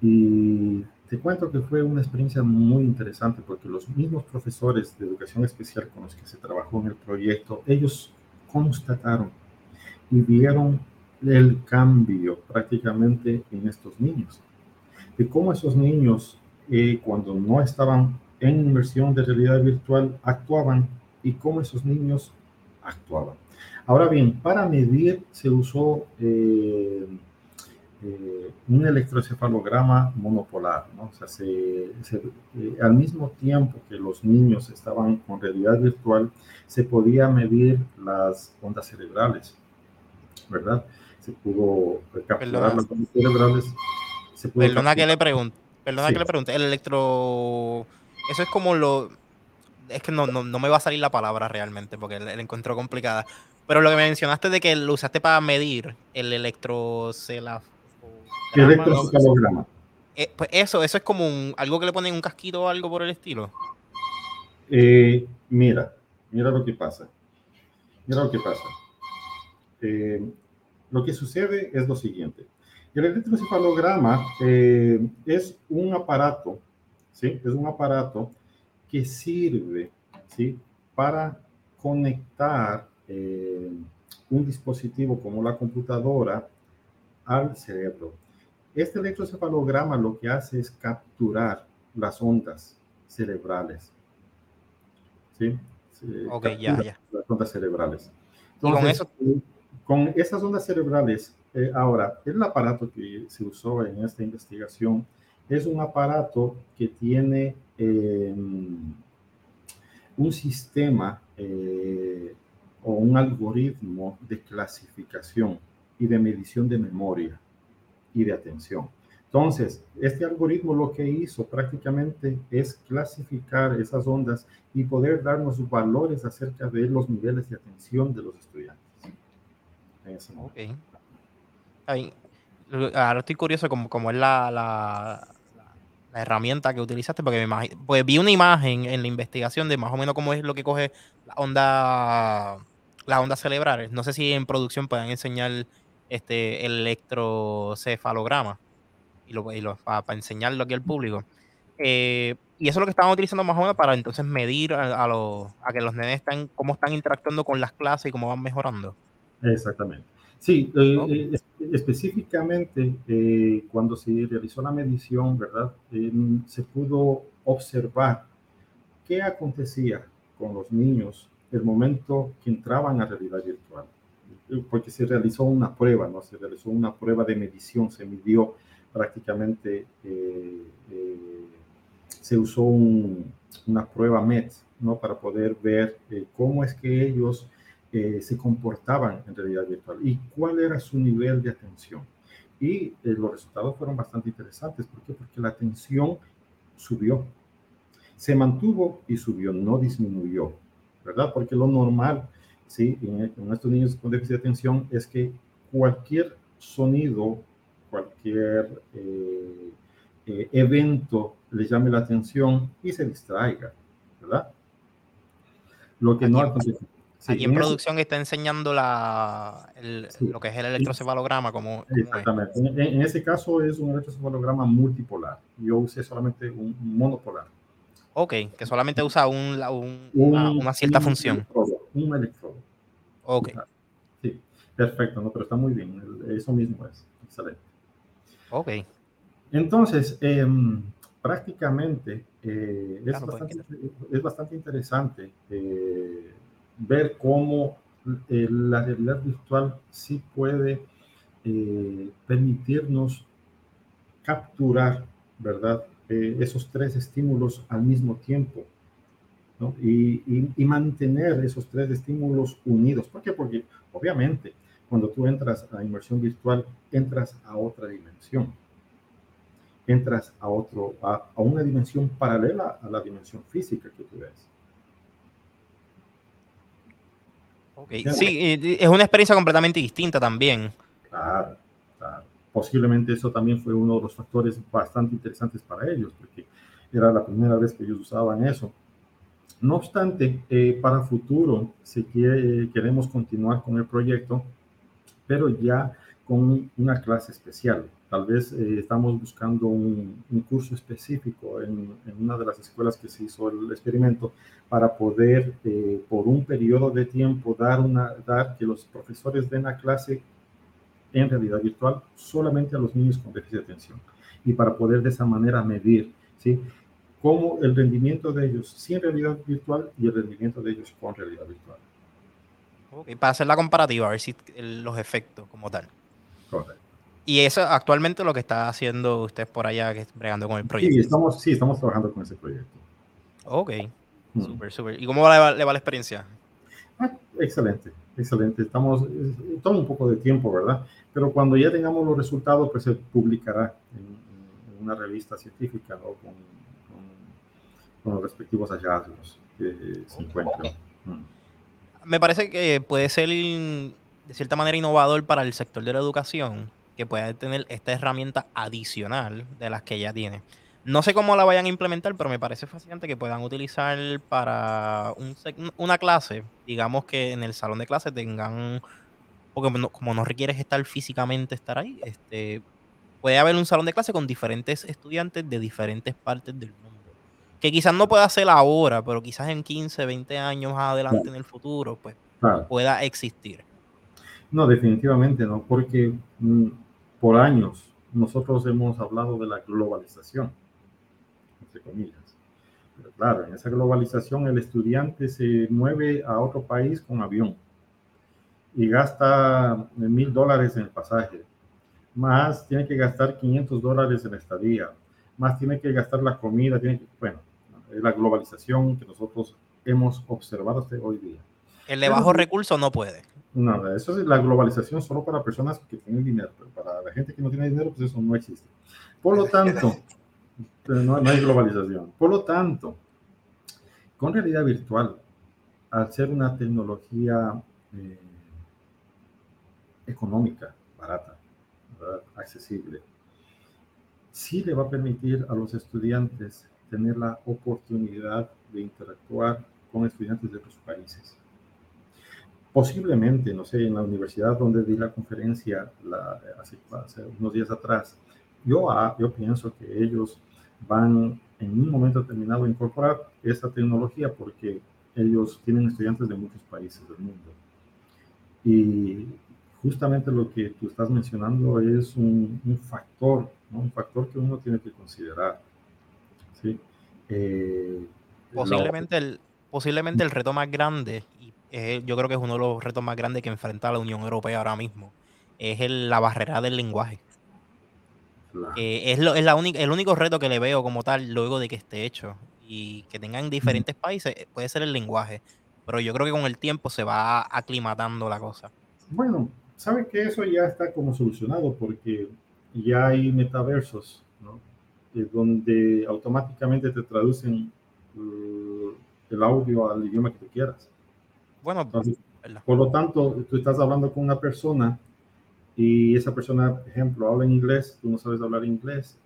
Y te cuento que fue una experiencia muy interesante porque los mismos profesores de educación especial con los que se trabajó en el proyecto, ellos constataron y vieron el cambio prácticamente en estos niños. De cómo esos niños cuando no estaban en inmersión de realidad virtual actuaban y cómo esos niños actuaban. Ahora bien, para medir se usó eh, eh, un electroencefalograma monopolar, ¿no? O sea, eh, al mismo tiempo que los niños estaban con realidad virtual, se podía medir las ondas cerebrales, ¿verdad? Se pudo capturar las ondas cerebrales. Perdona que le pregunto Perdona que le pregunte, el electro. Eso es como lo. Es que no, no, me va a salir la palabra realmente porque la encuentro complicada. Pero lo que me mencionaste de que lo usaste para medir el electrocela. Electrocefalograma. Eh, pues eso, eso es como un, algo que le ponen un casquito o algo por el estilo. Eh, mira, mira lo que pasa. Mira lo que pasa. Eh, lo que sucede es lo siguiente. El electroencefalograma eh, es un aparato, ¿sí? Es un aparato que sirve ¿sí? para conectar eh, un dispositivo como la computadora al cerebro. Este electrocefalograma lo que hace es capturar las ondas cerebrales. ¿Sí? Ok, ya, ya. Las ondas cerebrales. Entonces, con, esas ondas cerebrales, eh, ahora, el aparato que se usó en esta investigación es un aparato que tiene em, un sistema eh, o un algoritmo de clasificación y de medición de memoria y de atención. Entonces, este algoritmo lo que hizo prácticamente es clasificar esas ondas y poder darnos valores acerca de los niveles de atención de los estudiantes. Okay. Ahora estoy curioso como, como es la, la, herramienta que utilizaste, porque me pues vi una imagen en la investigación de más o menos cómo es lo que coge la onda, las ondas cerebrales. No sé si en producción puedan enseñar este el electrocefalograma y, lo, y lo, para, enseñarlo aquí al público. Eh, y eso es lo que estaban utilizando más o menos para entonces medir a, los, a que los nenes están, cómo están interactuando con las clases y cómo van mejorando. Exactamente. Sí, eh, eh, específicamente cuando se realizó la medición, ¿verdad? se pudo observar qué acontecía con los niños el momento que entraban a realidad virtual porque se realizó una prueba, ¿no? Se realizó una prueba de medición, se midió prácticamente, eh, eh, se usó una prueba MET, ¿no? Para poder ver eh, cómo es que ellos se comportaban en realidad virtual y cuál era su nivel de atención. Y los resultados fueron bastante interesantes. ¿Por qué? Porque la atención subió. Se mantuvo y subió, no disminuyó, ¿verdad? Porque lo normal ¿sí? en, estos niños con déficit de atención es que cualquier sonido, cualquier eh, eh, evento les llame la atención y se distraiga, ¿verdad? Lo que no acontece. aquí en, producción está enseñando la, lo que es el electrocefalograma. Como, Exactamente. En, ese caso es un electrocefalograma multipolar. Yo usé solamente un monopolar. Ok, que solamente usa un, una, cierta función. un electrodo. Ok. Sí, perfecto, ¿no? pero está muy bien. Eso mismo es. Excelente. Ok. Entonces, em, prácticamente eh, es, bastante, interesante eh, ver cómo eh, la realidad virtual sí puede permitirnos capturar, ¿verdad? esos tres estímulos al mismo tiempo y, mantener esos tres estímulos unidos. ¿Por qué? Porque obviamente cuando tú entras a inmersión virtual, entras a otra dimensión. Entras a, otro, a, una dimensión paralela a la dimensión física que tú ves. Okay. Sí, es una experiencia completamente distinta también. Claro, claro. Posiblemente eso también fue uno de los factores bastante interesantes para ellos, porque era la primera vez que ellos usaban eso. No obstante, eh, para futuro, si queremos continuar con el proyecto, pero ya con una clase especial. Tal vez eh, estamos buscando un, curso específico en, una de las escuelas que se hizo el experimento para poder, eh, por un periodo de tiempo, dar, una, dar que los profesores den la clase en realidad virtual solamente a los niños con déficit de atención y para poder de esa manera medir, ¿sí? como el rendimiento de ellos sin realidad virtual y el rendimiento de ellos con realidad virtual. Ok, para hacer la comparativa, a ver si los efectos como tal. Correcto. Y eso actualmente lo que está haciendo usted por allá, que bregando con el proyecto. Sí, estamos, sí, estamos trabajando con ese proyecto. Ok, mm. súper, súper. ¿Y cómo le va, la experiencia? Ah, excelente, excelente. Estamos, toma un poco de tiempo, ¿verdad? Pero cuando ya tengamos los resultados, pues se publicará en, una revista científica, ¿no? Con, con los respectivos hallazgos que se encuentran. Mm. Me parece que puede ser de cierta manera innovador para el sector de la educación que pueda tener esta herramienta adicional de las que ya tiene. No sé cómo la vayan a implementar, pero me parece fascinante que puedan utilizar para una clase, digamos que en el salón de clase tengan, porque como no requieres estar físicamente estar ahí, este, puede haber un salón de clase con diferentes estudiantes de diferentes partes del mundo que quizás no pueda ser ahora, pero quizás en 15, 20 años adelante en el futuro, pues pueda existir. No, definitivamente no, porque mm, por años nosotros hemos hablado de la globalización, entre comillas. Pero claro, en esa globalización el estudiante se mueve a otro país con avión y gasta mil dólares en el pasaje, más tiene que gastar 500 dólares en la estadía, más tiene que gastar la comida, tiene que, bueno, es la globalización que nosotros hemos observado hasta hoy día. El de bajo recurso no puede. Nada, eso es la globalización solo para personas que tienen dinero, pero para la gente que no tiene dinero, pues eso no existe. Por lo tanto, no, no hay globalización. Por lo tanto, con realidad virtual, al ser una tecnología eh, económica, barata, accesible, sí le va a permitir a los estudiantes tener la oportunidad de interactuar con estudiantes de otros países. Posiblemente, no sé, en la universidad donde di la conferencia hace, unos días atrás, yo, ah, yo pienso que ellos van en un momento determinado a incorporar esta tecnología porque ellos tienen estudiantes de muchos países del mundo. Y justamente lo que tú estás mencionando es un, factor, un factor que uno tiene que considerar. ¿sí? Eh, posiblemente, el, posiblemente el reto más grande, y yo creo que es uno de los retos más grandes que enfrenta la Unión Europea ahora mismo, es la barrera del lenguaje. es, lo, es la única, el único reto que le veo como tal luego de que esté hecho y que tengan diferentes países puede ser el lenguaje, pero yo creo que con el tiempo se va aclimatando la cosa. Bueno, sabe que eso ya está como solucionado porque ya hay metaversos, ¿no? donde automáticamente te traducen uh, el audio al idioma que tú quieras. Bueno, por lo tanto, tú estás hablando con una persona y esa persona, por ejemplo, habla inglés, tú no sabes hablar inglés.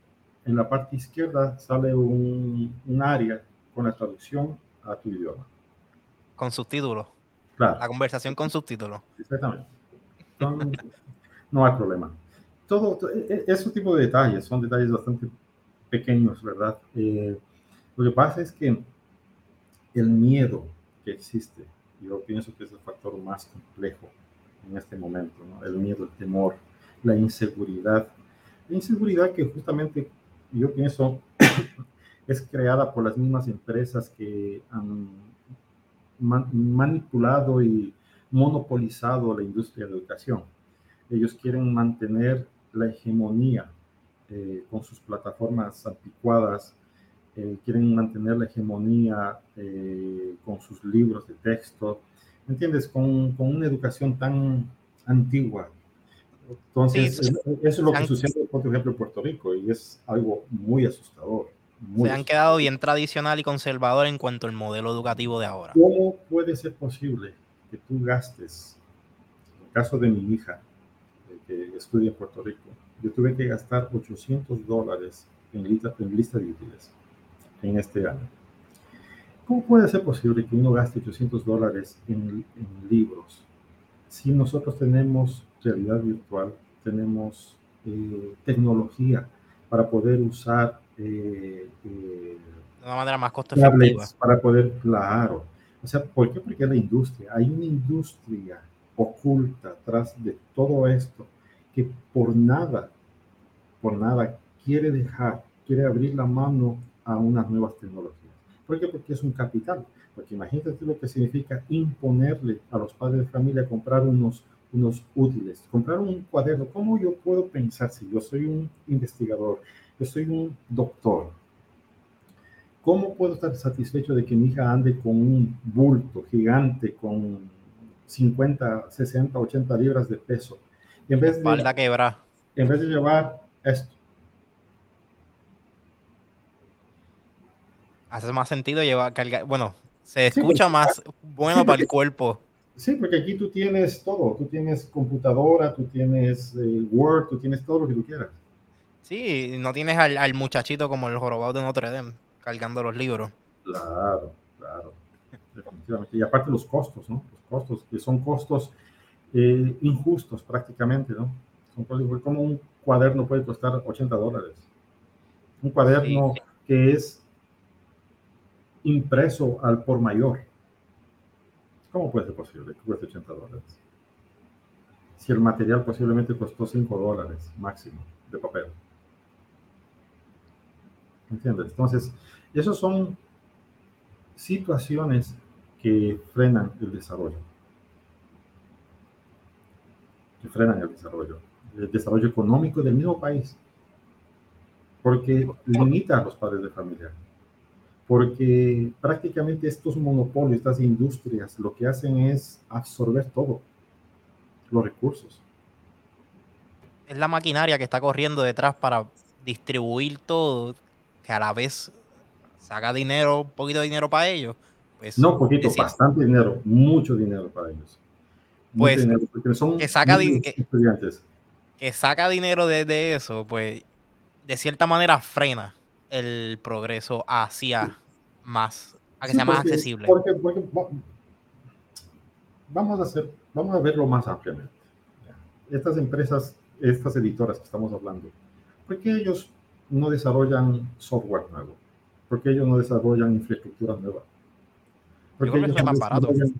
En la parte izquierda sale un, un área con la traducción a tu idioma. Con subtítulos. Claro. La conversación con subtítulos. Exactamente. No, hay problema. Todo, e, e, ese tipo de detalles son detalles bastante pequeños, ¿verdad? Eh, lo que pasa es que el miedo que existe, yo pienso que es el factor más complejo en este momento, ¿no? El miedo, el temor, la inseguridad. La inseguridad que justamente yo pienso es creada por las mismas empresas que han manipulado y monopolizado la industria de educación. Ellos quieren mantener la hegemonía eh, con sus plataformas anticuadas, eh, quieren mantener la hegemonía eh, con sus libros de texto, ¿me entiendes? Con, con una educación tan antigua. Entonces, eso es lo que sucede, por ejemplo, en Puerto Rico y es algo muy asustador. se han quedado bien tradicional y conservador en cuanto al modelo educativo de ahora. ¿Cómo puede ser posible que tú gastes, en el caso de mi hija, que estudia en Puerto Rico, yo tuve que gastar 800 dólares en lista, en lista de útiles en este año. ¿Cómo puede ser posible que uno gaste 800 dólares en, libros si nosotros tenemos realidad virtual, tenemos eh, tecnología para poder usar eh, eh, de una manera más costo efectiva? Para poder, claro, o sea, ¿por qué? Porque la industria, hay una industria oculta atrás de todo esto que por nada, por nada quiere dejar, quiere abrir la mano a unas nuevas tecnologías. ¿Por qué? Porque es un capital. Porque imagínate lo que significa imponerle a los padres de familia comprar unos, unos útiles, comprar un cuaderno. ¿Cómo yo puedo pensar si yo soy un investigador, yo soy un doctor, ¿Cómo puedo estar satisfecho de que mi hija ande con un bulto gigante con 50, 60, 80 libras de peso? en vez de, quebra. En vez de llevar esto. Hace más sentido llevar cargar. Bueno, se escucha más bueno para el cuerpo. Sí, porque aquí tú tienes todo. Tú tienes computadora, tú tienes eh, Word, tú tienes todo lo que tú quieras. Sí, no tienes al, al muchachito como el jorobado de Notre Dame cargando los libros. Claro, claro. Definitivamente. Y aparte los costos, ¿no? Los costos, que son costos eh, injustos prácticamente, ¿no? Son como un cuaderno puede costar 80 dólares. Un cuaderno que es impreso al por mayor. ¿Cómo puede ser posible que cueste 80 dólares? Si el material posiblemente costó 5 dólares máximo de papel. ¿Entiendes? Entonces, esos son situaciones que frenan el desarrollo. Que frenan el desarrollo. El desarrollo económico del mismo país. Porque limita a los padres de familia. Porque prácticamente estos monopolios, estas industrias, lo que hacen es absorber todo, los recursos. Es la maquinaria que está corriendo detrás para distribuir todo, que a la vez saca dinero, un poquito de dinero para ellos. Pues, no, poquito, bastante dinero, mucho dinero para ellos. Pues, son que saca, estudiantes. que saca dinero de, eso, pues, de cierta manera frena el progreso hacia más, a que sea más accesible. Porque, vamos a hacer, vamos a verlo más ampliamente. Estas empresas, estas editoras que estamos hablando, ¿por qué ellos no desarrollan software nuevo? porque ellos no desarrollan infraestructura nueva. Porque ellos, no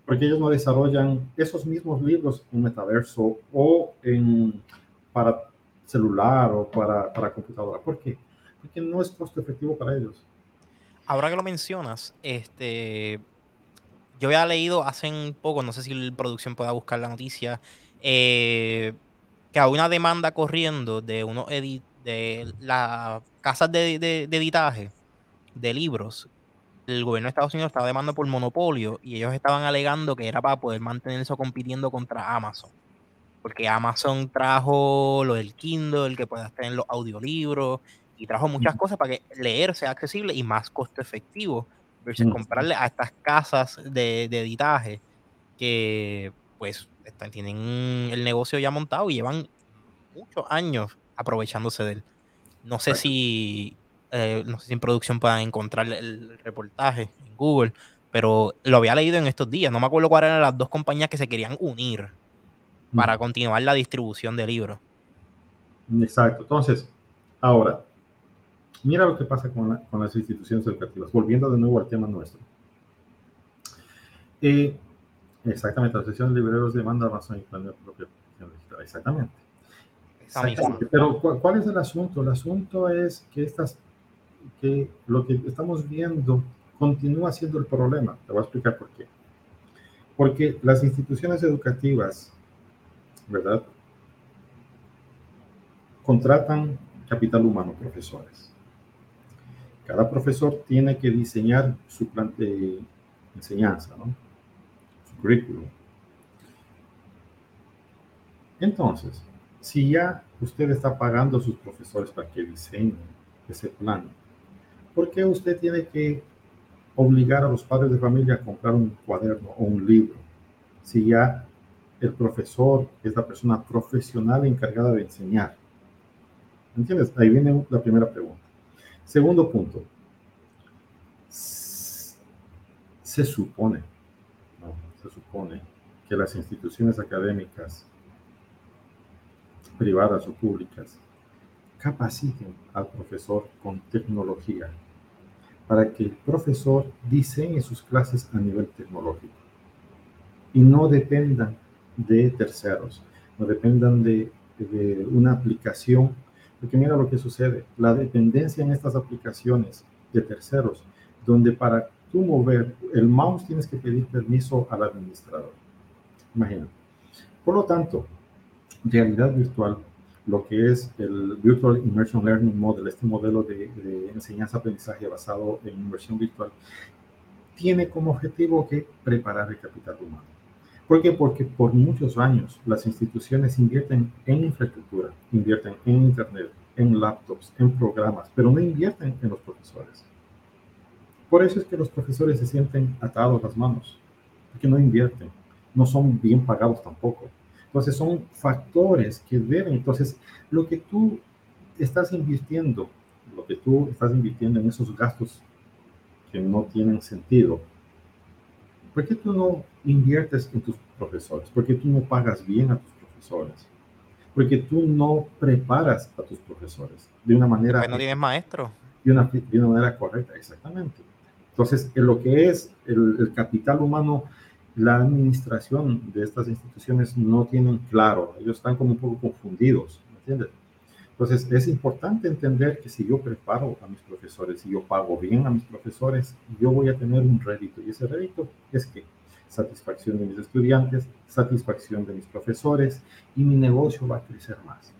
porque ellos, no desarrollan esos mismos libros en metaverso o en, para celular o para, para computadora. ¿Por qué? Porque no es costo efectivo para ellos. Ahora que lo mencionas, este, yo había leído hace un poco, no sé si la producción pueda buscar la noticia, eh, que hay una demanda corriendo de uno de las casas de, de, de editaje de libros, el gobierno de Estados Unidos estaba demandando por monopolio y ellos estaban alegando que era para poder mantenerse compitiendo contra Amazon. Porque Amazon trajo lo del Kindle, el que puedas tener los audiolibros y trajo muchas cosas para que leer sea accesible y más costo efectivo versus comprarle a estas casas de, editaje que pues están, tienen el negocio ya montado y llevan muchos años aprovechándose de él. No sé si eh, no sé si en producción puedan encontrar el reportaje en Google, pero lo había leído en estos días. No me acuerdo cuáles eran las dos compañías que se querían unir para continuar la distribución de libros. Exacto. Entonces, ahora, mira lo que pasa con, las instituciones educativas. Volviendo de nuevo al tema nuestro. Eh, exactamente, la sesión de libreros demanda razón y propia Exactamente. Exactamente. Pero ¿cuál es el asunto? El asunto es que estas que lo que estamos viendo continúa siendo el problema. Te voy a explicar por qué. Porque las instituciones educativas, ¿verdad? Contratan capital humano, profesores. Cada profesor tiene que diseñar su plan de enseñanza. Su currículum. Entonces, si ya usted está pagando a sus profesores para que diseñen ese plan, ¿por qué usted tiene que obligar a los padres de familia a comprar un cuaderno o un libro si ya el profesor es la persona profesional encargada de enseñar? ¿Entiendes? Ahí viene la primera pregunta. Segundo punto. Se supone, se supone que las instituciones académicas privadas o públicas capaciten al profesor con tecnología para que el profesor diseñe sus clases a nivel tecnológico y no dependan de terceros, no dependan de, una aplicación, porque mira lo que sucede, la dependencia en estas aplicaciones de terceros, donde para tú mover el mouse tienes que pedir permiso al administrador. Imagina. Por lo tanto, realidad virtual lo que es el Virtual Immersion Learning Model, este modelo de, enseñanza-aprendizaje basado en inversión virtual, tiene como objetivo que preparar el capital humano. ¿Por qué? Porque por muchos años las instituciones invierten en infraestructura, invierten en Internet, en laptops, en programas, pero no invierten en los profesores. Por eso es que los profesores se sienten atados las manos, porque no invierten, no son bien pagados tampoco. Entonces son factores que deben, entonces lo que tú estás invirtiendo, lo que tú estás invirtiendo en esos gastos que no tienen sentido, ¿por qué tú no inviertes en tus profesores? ¿Por qué tú no pagas bien a tus profesores? Porque tú no preparas a tus profesores de una manera... Porque no tienes maestro. De una, de una manera correcta, exactamente. Entonces, en lo que es el, capital humano, la administración de estas instituciones no tienen claro, ellos están como un poco confundidos, ¿me entiendes? Entonces, es importante entender que si yo preparo a mis profesores, si yo pago bien a mis profesores, yo voy a tener un rédito. Y ese rédito es que satisfacción de mis estudiantes, satisfacción de mis profesores y mi negocio va a crecer más.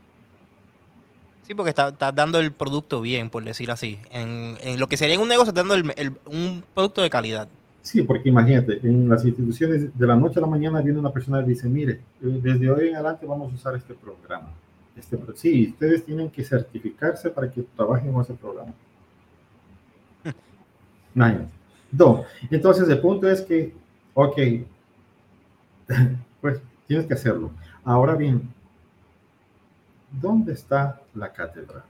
Sí, porque estás está dando el producto bien, por decir así. En, en, lo que sería un negocio, dando el, un producto de calidad. Sí, porque imagínate, en las instituciones de la noche a la mañana viene una persona y dice, mire, eh, desde hoy en adelante vamos a usar este programa. Este, sí, ustedes tienen que certificarse para que trabajen con ese programa. Dos. Entonces, el punto es que, ok, pues tienes que hacerlo. Ahora bien, ¿dónde está la cátedra?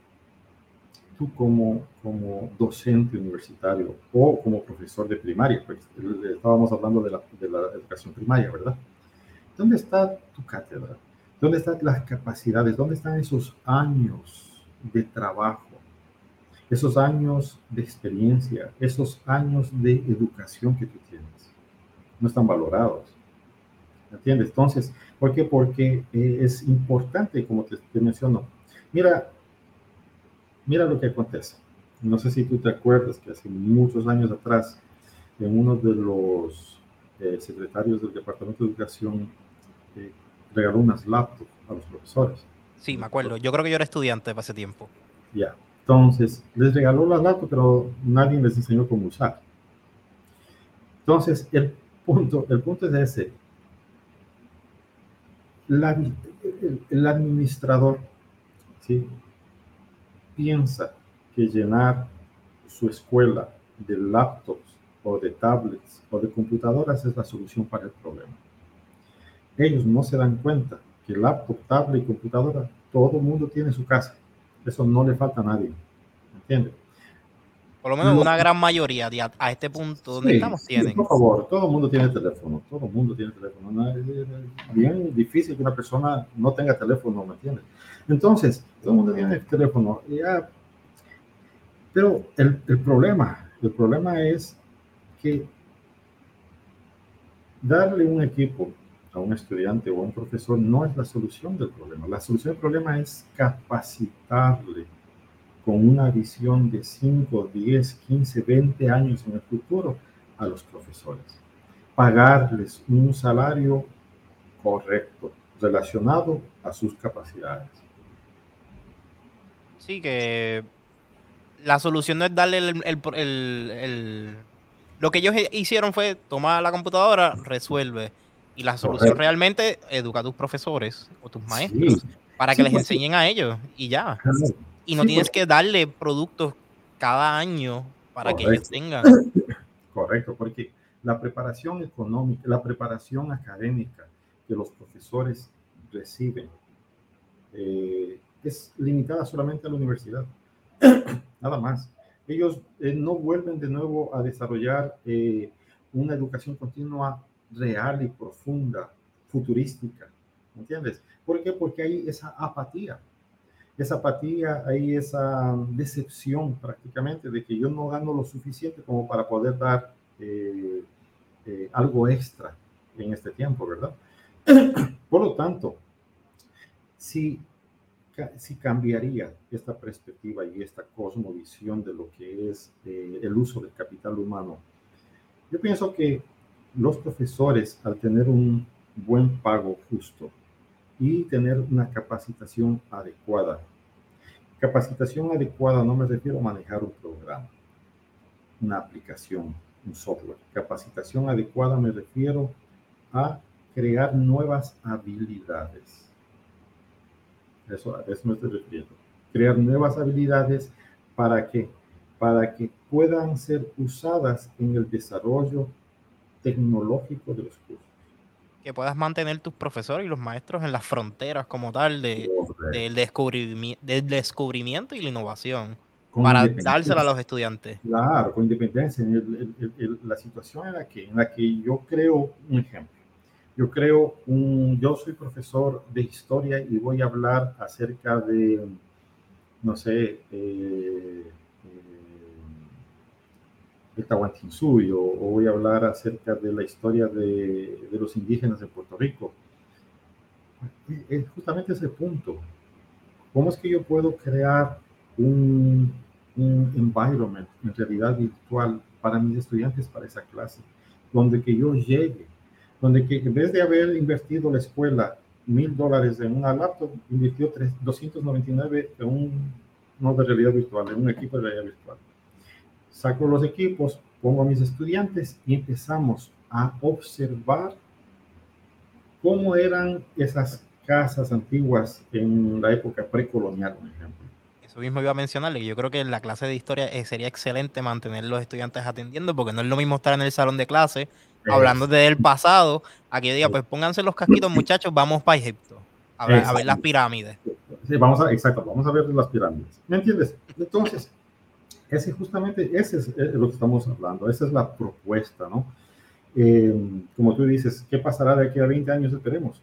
Tú como, como docente universitario o como profesor de primaria, pues estábamos hablando de la, de la educación primaria, ¿verdad? ¿Dónde está tu cátedra? ¿Dónde están las capacidades? ¿Dónde están esos años de trabajo? Esos años de experiencia, esos años de educación que tú tienes. No están valorados. ¿Entiendes? Entonces, ¿por qué? Porque eh, es importante, como te, te, menciono. Mira, mira lo que acontece. No sé si tú te acuerdas que hace muchos años atrás, en uno de los eh, secretarios del Departamento de Educación, eh, regaló unas laptops a los profesores. Sí, me acuerdo. Yo creo que yo era estudiante hace tiempo. Ya. Entonces, les regaló las laptops, pero nadie les enseñó cómo usar. Entonces, el punto, el punto es ese el, administrador ¿sí? piensa que llenar su escuela de laptops o de tablets o de computadoras es la solución para el problema. Ellos no se dan cuenta que laptop, tablet y computadora, todo el mundo tiene en su casa. Eso no le falta a nadie. ¿Entiendes? Por lo menos una gran mayoría a este punto donde estamos tienen. Por favor, todo el mundo tiene teléfono, todo el mundo tiene teléfono. es bien difícil que una persona no tenga teléfono, ¿me entiendes? Entonces, todo el mundo tiene teléfono. Ya, pero el, el problema, el problema es que darle un equipo a un estudiante o a un profesor no es la solución del problema. La solución del problema es capacitarle con una visión de 5, 10, 15, 20 años en el futuro a los profesores. Pagarles un salario correcto, relacionado a sus capacidades. Sí, que la solución no es darle el, el, lo que ellos hicieron fue tomar la computadora, resuelve. Y la solución realmente educa a tus profesores o tus maestros para que les enseñen a ellos y ya. Y no tienes que darle productos cada año para que ellos tengan. Correcto, porque la preparación económica, la preparación académica que los profesores reciben eh, es limitada solamente a la universidad. Nada más. Ellos eh, no vuelven de nuevo a desarrollar eh, una educación continua real y profunda, futurística. ¿Entiendes? ¿Por qué? Porque hay esa apatía esa apatía, hay esa decepción prácticamente de que yo no gano lo suficiente como para poder dar eh, eh, algo extra en este tiempo, ¿verdad? Por lo tanto, si, si cambiaría esta perspectiva y esta cosmovisión de lo que es eh, el uso del capital humano, yo pienso que los profesores, al tener un buen pago justo, y tener una capacitación adecuada. Capacitación adecuada no me refiero a manejar un programa, una aplicación, un software. Capacitación adecuada me refiero a crear nuevas habilidades. Eso, a eso me estoy refiriendo. Crear nuevas habilidades para que, para que puedan ser usadas en el desarrollo tecnológico de los cursos que puedas mantener tus profesores y los maestros en las fronteras como tal de, del, descubrimiento, del descubrimiento y la innovación para dársela a los estudiantes. Claro, con independencia. la situación en la, que, en la que yo creo un ejemplo. Yo creo un, yo soy profesor de historia y voy a hablar acerca de, no sé, eh, eh, de Tahuantinsuyo, o voy a hablar acerca de la historia de, de los indígenas de Puerto Rico. Es justamente ese punto. ¿Cómo es que yo puedo crear un, un environment en realidad virtual para mis estudiantes para esa clase? Donde que yo llegue, donde que en vez de haber invertido la escuela mil dólares en una laptop, invirtió 299 en un no de realidad virtual, en un equipo de realidad virtual. Saco los equipos, pongo a mis estudiantes y empezamos a observar cómo eran esas casas antiguas en la época precolonial, por ejemplo. Eso mismo iba a mencionarle, yo creo que en la clase de historia eh, sería excelente mantener los estudiantes atendiendo, porque no es lo mismo estar en el salón de clase hablando del pasado, a que diga, pues pónganse los casquitos, muchachos, vamos para Egipto, a ver, a ver las pirámides. Sí, vamos a, exacto, vamos a ver las pirámides. ¿Me entiendes? Entonces, ese justamente, ese es lo que estamos hablando, esa es la propuesta, ¿no? Eh, como tú dices, ¿qué pasará de aquí a 20 años? Esperemos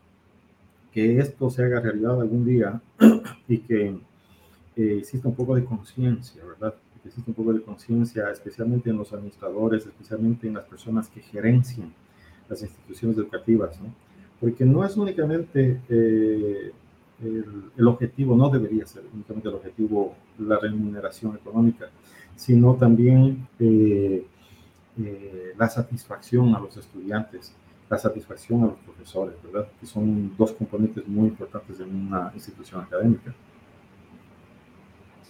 que esto se haga realidad algún día y que eh, exista un poco de conciencia, ¿verdad? Que exista un poco de conciencia, especialmente en los administradores, especialmente en las personas que gerencian las instituciones educativas, ¿no? Porque no es únicamente eh, el, objetivo, no debería ser únicamente el objetivo la remuneración económica, sino también eh, la satisfacción a los estudiantes, la satisfacción a los profesores, ¿verdad? Que son dos componentes muy importantes en una institución académica.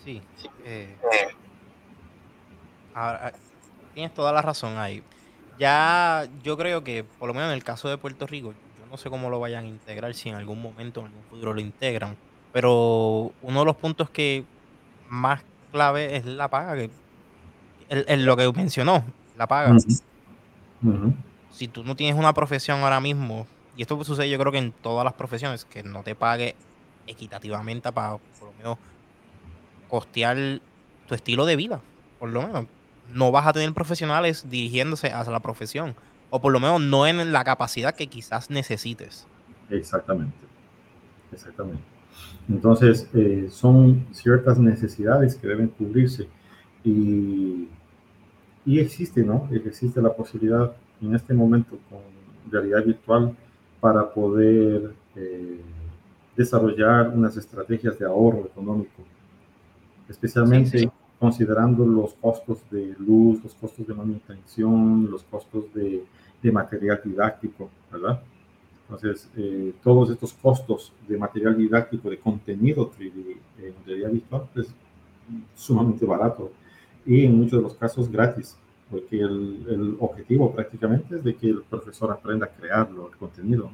Sí. Eh, ahora, tienes toda la razón ahí. Ya yo creo que, por lo menos en el caso de Puerto Rico, no sé cómo lo vayan a integrar, si en algún momento, en algún futuro lo integran, pero uno de los puntos que más clave es la paga, que lo que mencionó, la paga. Si tú no tienes una profesión ahora mismo, y esto sucede yo creo que en todas las profesiones, que no te pague equitativamente para por lo menos costear tu estilo de vida, por lo menos. No vas a tener profesionales dirigiéndose hacia la profesión, o por lo menos no en la capacidad que quizás necesites. Exactamente, exactamente. Entonces, eh, son ciertas necesidades que deben cubrirse y, y existe, ¿no? Existe la posibilidad en este momento con realidad virtual para poder eh, desarrollar unas estrategias de ahorro económico especialmente considerando los costos de luz, los costos de manutención, los costos de, de material didáctico, ¿verdad? Entonces, eh, todos estos costos de material didáctico, de contenido 3D en realidad virtual, es sumamente barato y en muchos de los casos gratis, porque el, el, objetivo prácticamente es de que el profesor aprenda a crearlo, el contenido.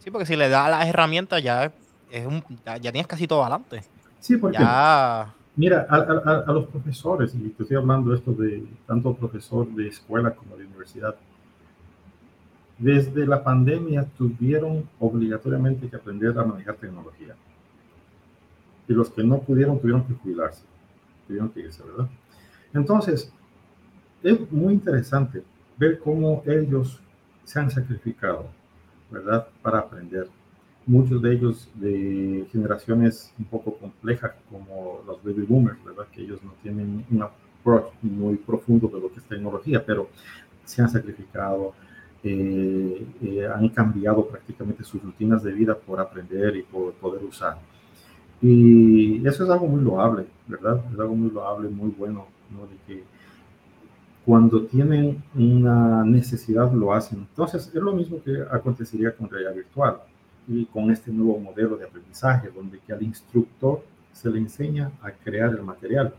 Sí, porque si le da las herramientas ya, es un, ya, ya tienes casi todo adelante. Sí, porque mira, a, los profesores, y te estoy hablando esto de tanto profesor de escuela como de universidad, desde la pandemia tuvieron obligatoriamente que aprender a manejar tecnología. Y los que no pudieron tuvieron que jubilarse, tuvieron que irse, ¿verdad? Entonces, es muy interesante ver cómo ellos se han sacrificado, ¿verdad? Para aprender muchos de ellos de generaciones un poco complejas como los baby boomers, ¿verdad? Que ellos no tienen un approach muy profundo de lo que es tecnología, pero se han sacrificado, eh, eh, han cambiado prácticamente sus rutinas de vida por aprender y por poder usar. Y eso es algo muy loable, ¿verdad? Es algo muy loable, muy bueno, ¿no? De que cuando tienen una necesidad lo hacen. Entonces, es lo mismo que acontecería con realidad virtual y con este nuevo modelo de aprendizaje, donde que al instructor se le enseña a crear el material.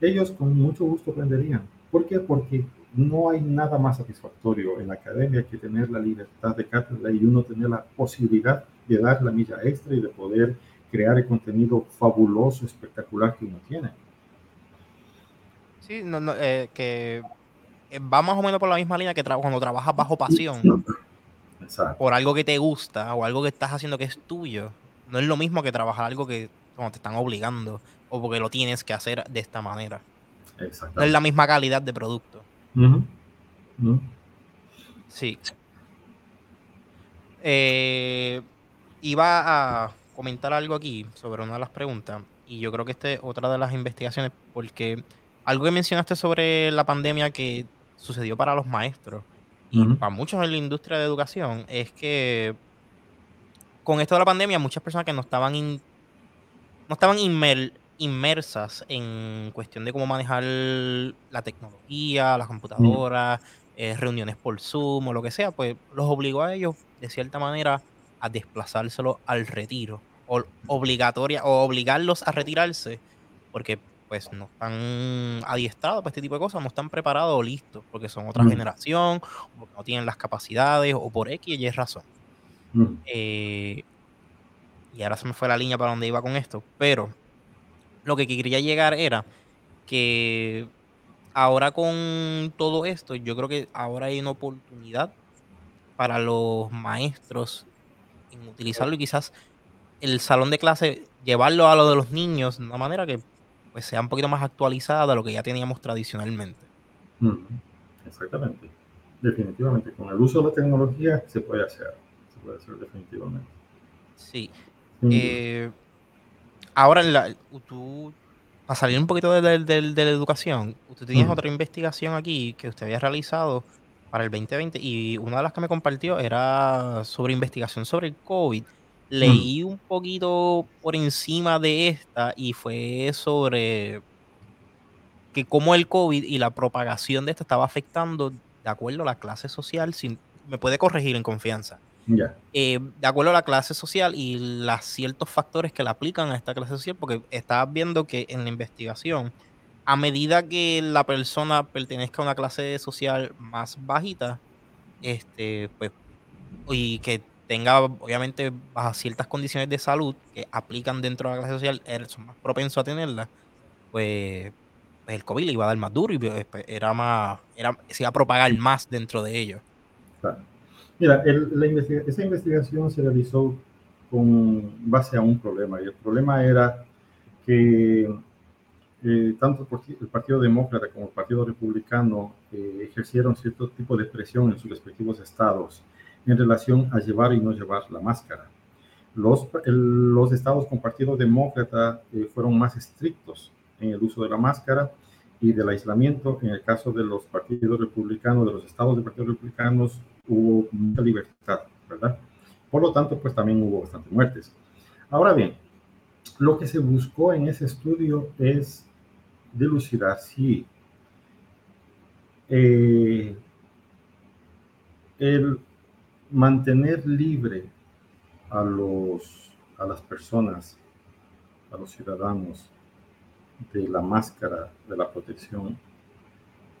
Ellos con mucho gusto aprenderían. ¿Por qué? Porque no hay nada más satisfactorio en la academia que tener la libertad de cátedra y uno tener la posibilidad de dar la milla extra y de poder crear el contenido fabuloso, espectacular que uno tiene. Sí, no, eh, que va más o menos por la misma línea que cuando trabajas bajo pasión por algo que te gusta o algo que estás haciendo que es tuyo, no es lo mismo que trabajar algo que como te están obligando o porque lo tienes que hacer de esta manera. No es la misma calidad de producto. Sí. Eh, iba a comentar algo aquí sobre una de las preguntas y yo creo que esta es otra de las investigaciones porque algo que mencionaste sobre la pandemia que sucedió para los maestros y para muchos en la industria de educación es que con esto de la pandemia, muchas personas que no estaban, no estaban inmersas en cuestión de cómo manejar la tecnología, las computadoras, eh, reuniones por Zoom o lo que sea, pues los obligó a ellos, de cierta manera, a desplazárselo al retiro. O obligatoria, o obligarlos a retirarse, porque pues no están adiestrados para este tipo de cosas, no están preparados o listos, porque son otra generación, o no tienen las capacidades, o por X y Y razón. Eh, y ahora se me fue la línea para donde iba con esto. Pero lo que quería llegar era que ahora con todo esto, yo creo que ahora hay una oportunidad para los maestros en utilizarlo y quizás el salón de clase llevarlo a lo de los niños de una manera que pues sea un poquito más actualizada de lo que ya teníamos tradicionalmente. Exactamente. Definitivamente. Con el uso de la tecnología se puede hacer puede ser definitivamente. Sí. Eh, ahora, la, tú, para salir un poquito de, la educación, usted tenía otra investigación aquí que usted había realizado para el 2020 y una de las que me compartió era sobre investigación sobre el COVID. Leí un poquito por encima de esta y fue sobre que cómo el COVID y la propagación de esto estaba afectando de acuerdo a la clase social. Sin, me puede corregir en confianza. Eh, de acuerdo a la clase social y los ciertos factores que le aplican a esta clase social, porque estabas viendo que en la investigación, a medida que la persona pertenezca a una clase social más bajita, este, pues, y que tenga obviamente bajo ciertas condiciones de salud que aplican dentro de la clase social, er, son más propensos a tenerla, pues, pues, el COVID le iba a dar más duro y pues, pues, era más, era, se iba a propagar más dentro de ellos. Mira, esa investigación se realizó con base a un problema, y el problema era que eh, tanto el Partido Demócrata como el Partido Republicano eh, ejercieron cierto tipo de presión en sus respectivos estados en relación a llevar y no llevar la máscara. Los, los estados con Partido Demócrata eh, fueron más estrictos en el uso de la máscara y del aislamiento. En el caso de los partidos republicanos, de los estados de partidos republicanos, hubo mucha libertad, ¿verdad? Por lo tanto, pues también hubo bastantes muertes. Ahora bien, lo que se buscó en ese estudio es dilucidar si eh, el mantener libre a, los, a las personas, a los ciudadanos, de la máscara de la protección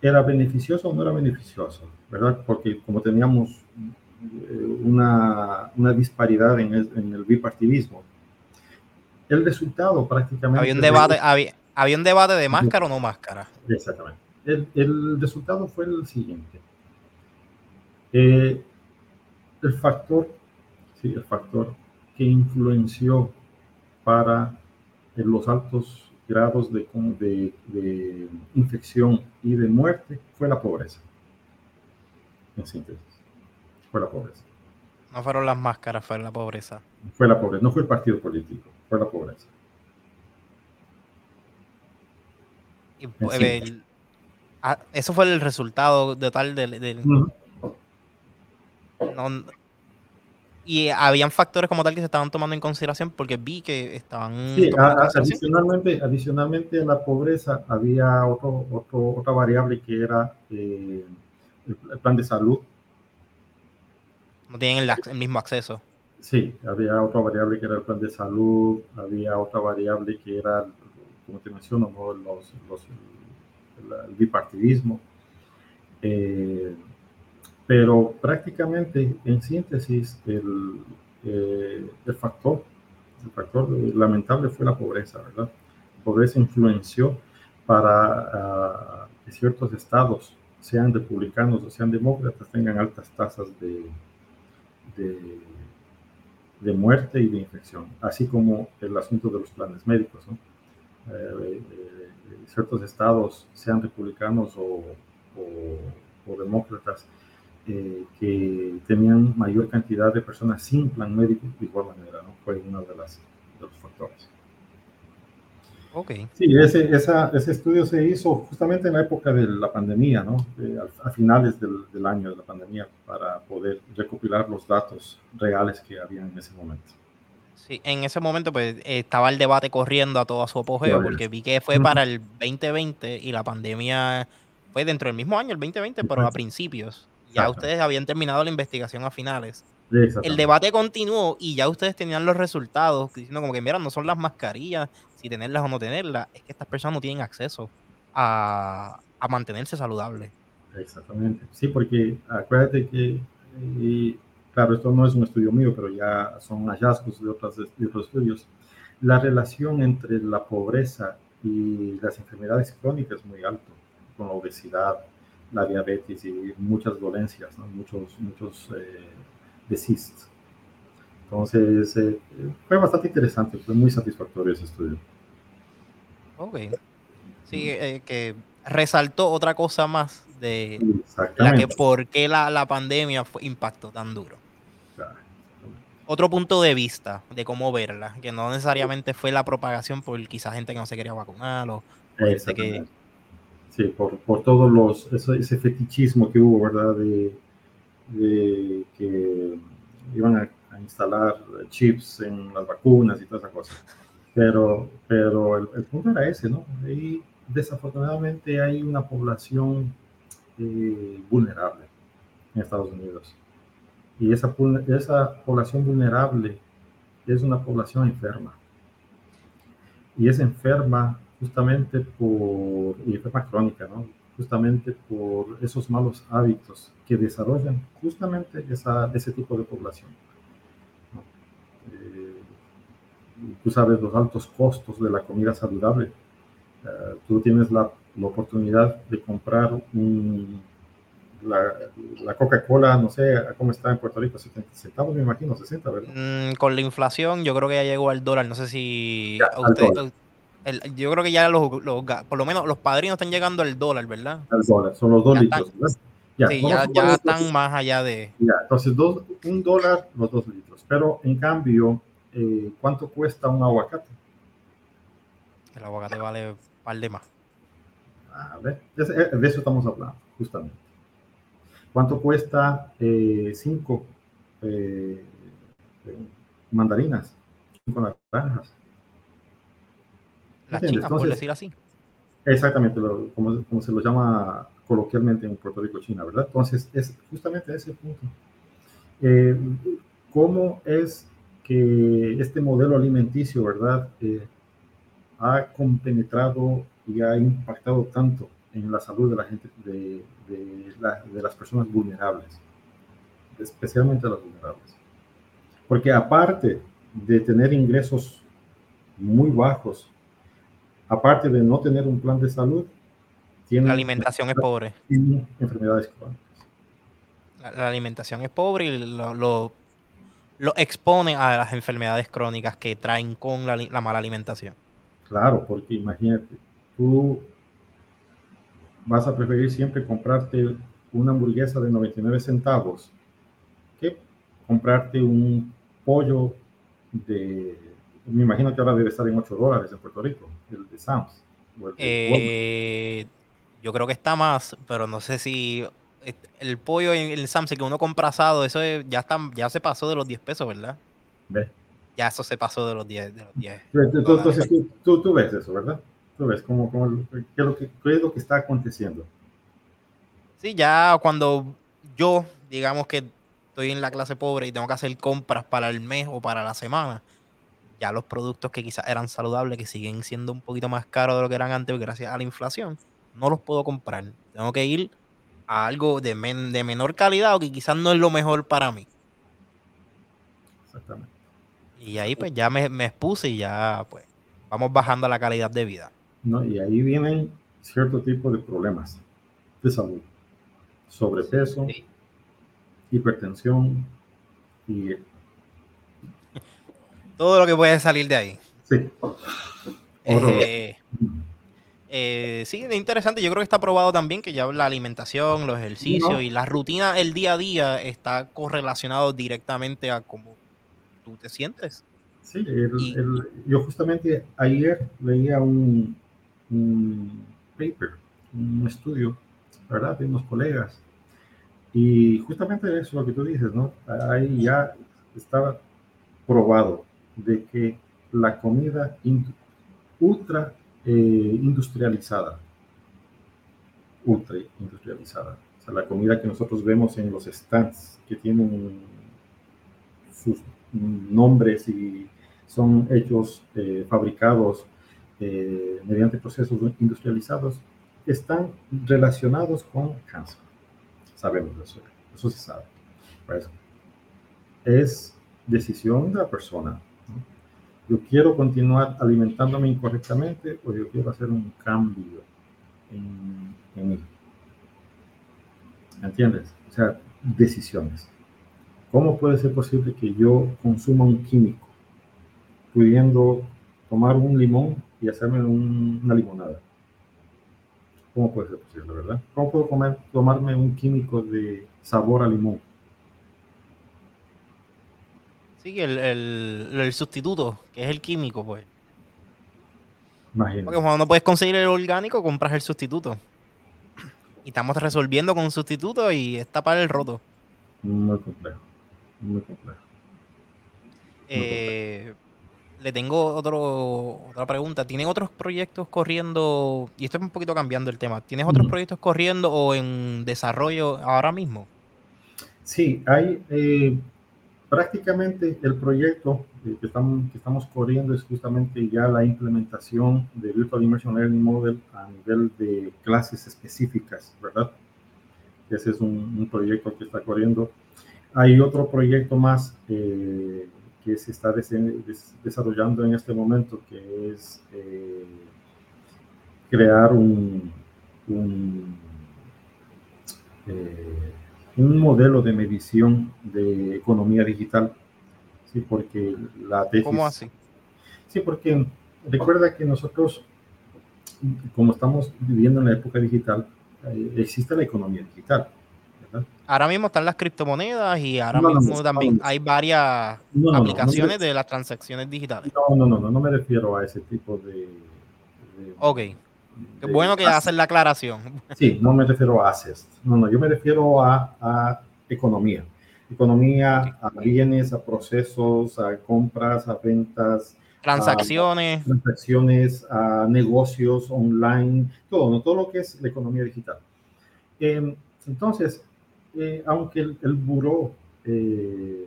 era beneficioso o no era beneficioso, ¿verdad? Porque como teníamos eh, una, una disparidad en el, en el, bipartidismo, el resultado prácticamente... Había un debate, había, había un debate de máscara o no máscara. Exactamente. El, el resultado fue el siguiente. Eh, el factor, sí, el factor que influenció para los altos grados de, de, infección y de muerte fue la pobreza. En síntesis, fue la pobreza. No fueron las máscaras, fue la pobreza. Fue la pobreza, no fue el partido político, fue la pobreza. Ah, eso fue el resultado de tal del... y habían factores como tal que se estaban tomando en consideración porque vi que estaban sí, adicionalmente adicionalmente a la pobreza había otro, otro, otra variable que era eh, el, plan de salud. No tienen el, mismo acceso. Sí había otra variable que era el plan de salud había otra variable que era como te menciono los, los, el, bipartidismo. Eh, pero prácticamente, en síntesis, el, eh, el factor, el factor lamentable fue la pobreza, ¿verdad? La pobreza influenció para ah, que ciertos estados, sean republicanos o sean demócratas, tengan altas tasas de, de, muerte y de infección, así como el asunto de los planes médicos. Eh, eh, ciertos estados, sean republicanos o, o, o demócratas, eh, que tenían mayor cantidad de personas sin plan médico de igual manera, ¿no? Fue uno de, las, de los factores. Okay. Sí, ese, ese estudio se hizo justamente en la época de la pandemia, ¿no? a, finales del, del, año de la pandemia, para poder recopilar los datos reales que había en ese momento. Sí, en ese momento pues estaba el debate corriendo a todo su apogeo, porque vi que fue para el 2020 y la pandemia fue dentro del mismo año, el 2020, pero a principios. Ya ustedes habían terminado la investigación a finales. El debate continuó y ya ustedes tenían los resultados diciendo como que, mira, no son las mascarillas, si tenerlas o no tenerlas, es que estas personas no tienen acceso a, mantenerse saludables. Exactamente. Sí, porque acuérdate que, claro, esto no es un estudio mío, pero ya son hallazgos de, otras, de otros estudios. La relación entre la pobreza y las enfermedades crónicas es muy alto, con la obesidad, la diabetes y muchas dolencias, muchos, muchos eh, Entonces, eh, fue bastante interesante, fue muy satisfactorio ese estudio. Ok. Sí, eh, que resaltó otra cosa más de la que por qué la, la pandemia fue, impactó tan duro. Otro punto de vista de cómo verla, que no necesariamente fue la propagación por quizás gente que no se quería vacunar o que Sí, por, por todos los, ese, fetichismo que hubo, ¿verdad? De, que iban a, instalar chips en las vacunas y todas esas cosas. Pero, pero el, punto era ese, ¿no? Y desafortunadamente hay una población eh, vulnerable en Estados Unidos. Y esa, esa población vulnerable es una población enferma. Y es enferma justamente por, y enferma crónica, ¿no? justamente por esos malos hábitos que desarrollan justamente esa, ese tipo de población. Eh, tú sabes los altos costos de la comida saludable. Eh, tú tienes la, la, oportunidad de comprar un, la, la Coca-Cola, no sé cómo está en Puerto Rico, 70 centavos, me imagino, 60, ¿verdad? Mm, con la inflación, yo creo que ya llegó al dólar. No sé si yo creo que ya los, por lo menos los padrinos están llegando al dólar, ¿verdad? Al dólar, son los dos litros, Ya, sí, ya, están más allá de. Ya, entonces, dos, un dólar los dos litros. Pero en cambio, eh, ¿cuánto cuesta un aguacate? El aguacate vale un par de más. A ver, de eso estamos hablando, justamente. ¿Cuánto cuesta eh, cinco eh, mandarinas? Cinco naranjas las por decir así. Exactamente, como, como, se lo llama coloquialmente en Puerto Rico, China, ¿verdad? Entonces, es justamente ese punto. Eh, ¿Cómo es que este modelo alimenticio, ¿verdad? Eh, ha compenetrado y ha impactado tanto en la salud de la gente, de, de, de las personas vulnerables, especialmente las vulnerables. Porque aparte de tener ingresos muy bajos aparte de no tener un plan de salud, tiene la alimentación es pobre. enfermedades crónicas. La, alimentación es pobre y lo, lo, expone a las enfermedades crónicas que traen con la, mala alimentación. Claro, porque imagínate, tú vas a preferir siempre comprarte una hamburguesa de 99 centavos que comprarte un pollo de me imagino que ahora debe estar en 8 dólares en Puerto Rico, el de Sam's. Eh, yo creo que está más, pero no sé si el pollo en el Sam's que uno compra asado, eso ya, está, ya se pasó de los 10 pesos, ¿verdad? ¿Ve? Ya eso se pasó de los 10. De los 10 Entonces tú, tú, ves eso, ¿verdad? Tú ves cómo, cómo qué, es lo que, qué es lo que está aconteciendo. Sí, ya cuando yo, digamos que estoy en la clase pobre y tengo que hacer compras para el mes o para la semana, ya los productos que quizás eran saludables, que siguen siendo un poquito más caros de lo que eran antes gracias a la inflación, no los puedo comprar. Tengo que ir a algo de, de menor calidad o que quizás no es lo mejor para mí. Exactamente. Y ahí pues ya me, me expuse y ya pues vamos bajando la calidad de vida. No, y ahí vienen cierto tipo de problemas de salud. Sobrepeso, hipertensión y todo lo que puede salir de ahí. Sí. Eh, eh, sí, es interesante. Yo creo que está probado también que ya la alimentación, los ejercicios y la rutina, el día a día está correlacionado directamente a cómo tú te sientes. Sí, yo justamente ayer leía un, un, paper, un estudio, ¿verdad? De unos colegas. Y justamente eso es lo que tú dices, ¿no? Ahí ya estaba probado de que la comida ultra eh, industrializada, ultra industrializada, o sea, la comida que nosotros vemos en los stands, que tienen sus nombres y son hechos, eh, fabricados eh, mediante procesos industrializados, están relacionados con cáncer. Sabemos eso, eso se sabe. Pues, es decisión de la persona. Yo quiero continuar alimentándome incorrectamente o yo quiero hacer un cambio en, en mí. ¿Entiendes? O sea, decisiones. ¿Cómo puede ser posible que yo consuma un químico pudiendo tomar un limón y hacerme una limonada. ¿Cómo puede ser posible, verdad? ¿Cómo puedo comer, tomarme un químico de sabor a limón? Sí, el, el, sustituto, que es el químico, pues. Imagínate. Porque cuando no puedes conseguir el orgánico, compras el sustituto. Y estamos resolviendo con un sustituto y está para el roto. Muy complejo. Muy complejo. Eh, le tengo otro, otra pregunta. ¿Tienes otros proyectos corriendo? Y esto es un poquito cambiando el tema. ¿Tienes otros proyectos corriendo o en desarrollo ahora mismo? Sí, hay eh, prácticamente el proyecto que estamos, que estamos corriendo es justamente ya la implementación de Virtual Immersion Learning Model a nivel de clases específicas, ¿verdad? Ese es un, proyecto que está corriendo. Hay otro proyecto más eh, que se está desarrollando en este momento, que es eh, crear un, eh, un, modelo de medición de economía digital. Sí, porque la ¿Cómo así? Sí, porque recuerda que nosotros, como estamos viviendo en la época digital, eh, existe la economía digital. Ahora mismo están las criptomonedas y ahora mismo también hay varias aplicaciones de las transacciones digitales. No, no, no, no, me refiero a ese tipo de... ok. Qué bueno que hacen la aclaración. Sí, no me refiero a assets. No, no, yo me refiero a, economía. Economía, a bienes, a procesos, a compras, a ventas. Transacciones. A, transacciones, a negocios online, todo, ¿no? todo lo que es la economía digital. Em, entonces, eh, aunque el, el buró eh,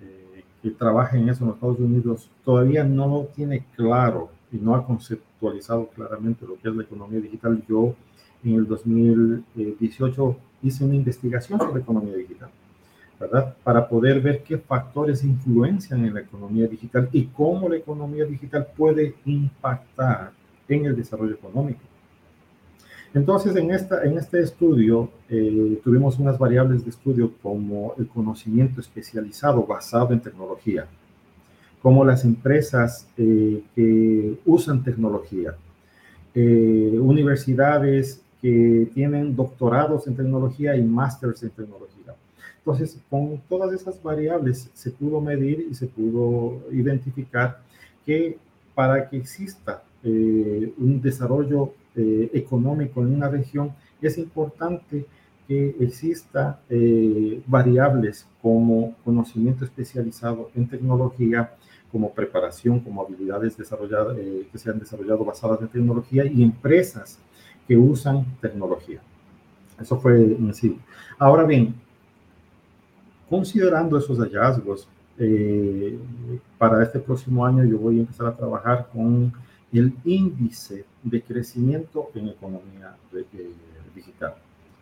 eh, que trabaja en eso en los Estados Unidos todavía no tiene claro y no ha conceptualizado claramente lo que es la economía digital, yo en el 2018 hice una investigación sobre economía digital, ¿verdad? Para poder ver qué factores influencian en la economía digital y cómo la economía digital puede impactar en el desarrollo económico. Entonces, en, esta, en este estudio eh, tuvimos unas variables de estudio como el conocimiento especializado basado en tecnología, como las empresas eh, que usan tecnología, eh, universidades que tienen doctorados en tecnología y másters en tecnología. Entonces, con todas esas variables se pudo medir y se pudo identificar que para que exista un desarrollo eh, económico en una región, es importante que exista eh, variables como conocimiento especializado en tecnología, como preparación, como habilidades desarrolladas, eh, que se han desarrollado basadas en tecnología y empresas que usan tecnología. Eso fue en sí. Ahora bien, considerando esos hallazgos, para este próximo año yo voy a empezar a trabajar con el índice de crecimiento en economía digital.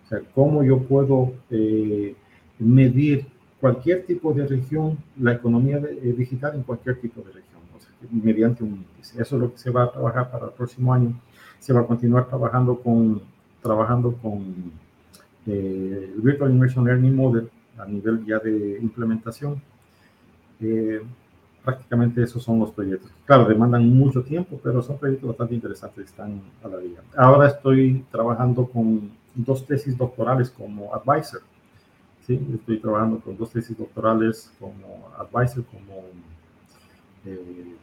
O sea, cómo yo puedo eh, medir cualquier tipo de región, la economía eh, digital en cualquier tipo de región, o sea, mediante un índice. Eso es lo que se va a trabajar para el próximo año. Se va a continuar trabajando con, trabajando con eh, el Virtual Immersion Learning Model a nivel ya de implementación prácticamente esos son los proyectos. Claro, demandan mucho tiempo, pero son proyectos bastante interesantes, están a la vía. Ahora estoy trabajando con dos tesis doctorales como advisor. ¿Sí? Estoy trabajando con dos tesis doctorales como advisor, como eh,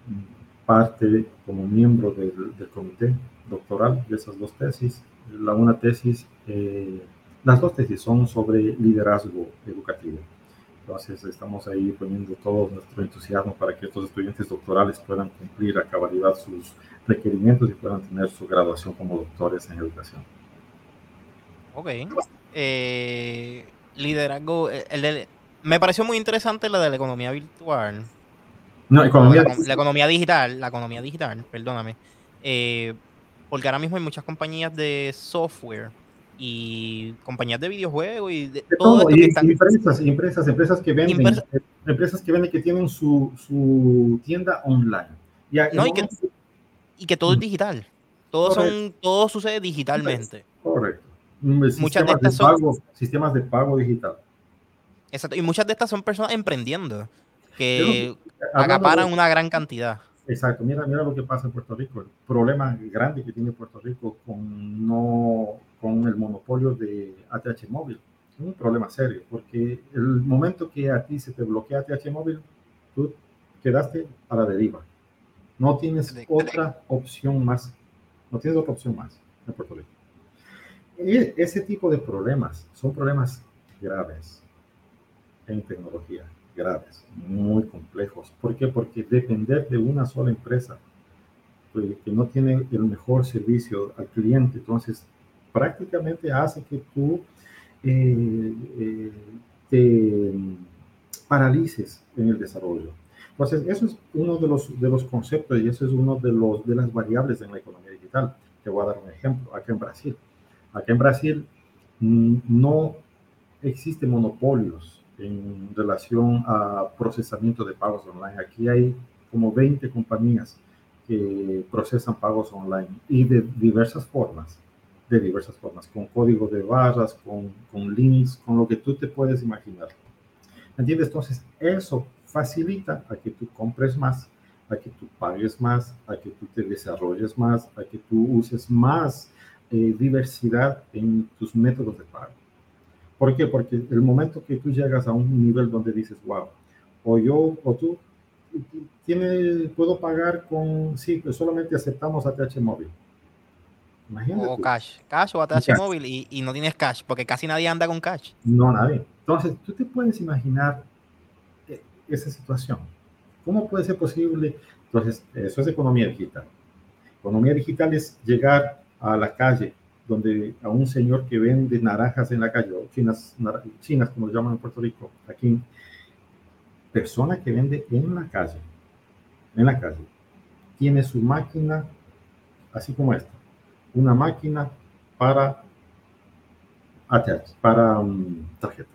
parte como miembro del, comité doctoral de esas dos tesis. La una tesis, eh, las dos tesis son sobre liderazgo educativo. Entonces estamos ahí poniendo todo nuestro entusiasmo para que estos estudiantes doctorales puedan cumplir a cabalidad sus requerimientos y puedan tener su graduación como doctores en educación. Ok. Eh, liderazgo, el, me pareció muy interesante la de la economía virtual. No, economía la, economía digital, la economía digital, perdóname. Eh, porque ahora mismo hay muchas compañías de software y compañías de videojuegos y de, todo, y, empresas, empresas, empresas que venden, eh, empresas que venden que tienen su, su tienda online. y, que, todo es digital. Todo, son, todo sucede digitalmente. Correcto. Muchas de estas son sistemas de pago digital. Exacto. Y muchas de estas son personas emprendiendo que acaparan una gran cantidad. Exacto, mira, mira lo que pasa en Puerto Rico, el problema grande que tiene Puerto Rico con, no, con el monopolio de ATH móvil. Es un problema serio, porque el momento que a ti se te bloquea ATH móvil, tú quedaste a la deriva. No tienes otra opción más. No tienes otra opción más en Puerto Rico. Ese tipo de problemas son problemas graves en tecnología graves, muy complejos. ¿Por qué? Porque depender de una sola empresa que no tiene el mejor servicio al cliente, entonces prácticamente hace que tú eh, eh, te paralices en el desarrollo. Entonces, eso es uno de los, de los conceptos y eso es uno de, los, de las variables en la economía digital. Te voy a dar un ejemplo. Acá en Brasil. Acá en Brasil mm, no existen monopolios en relación a procesamiento de pagos online. Aquí hay como 20 compañías que procesan pagos online y de diversas formas, de diversas formas, con código de barras, con, con links, con lo que tú te puedes imaginar. ¿Entiendes? Entonces, eso facilita a que tú compres más, a que tú pagues más, a que tú te desarrolles más, a que tú uses más eh, diversidad en tus métodos de pago. ¿Por qué? Porque el momento que tú llegas a un nivel donde dices, wow, o yo o tú, tiene, puedo pagar con, sí, pues solamente aceptamos ATH móvil. Imagínate. O cash, cash o ATH móvil y, y, no tienes cash, porque casi nadie anda con cash. No, nadie. Entonces, tú te puedes imaginar eh, esa situación. ¿Cómo puede ser posible? Entonces, eso es economía digital. Economía digital es llegar a la calle donde a un señor que vende naranjas en la calle, o chinas, chinas como lo llaman en Puerto Rico, aquí, persona que vende en la calle, en la calle, tiene su máquina, así como esta, una máquina para ATH, para um, tarjeta.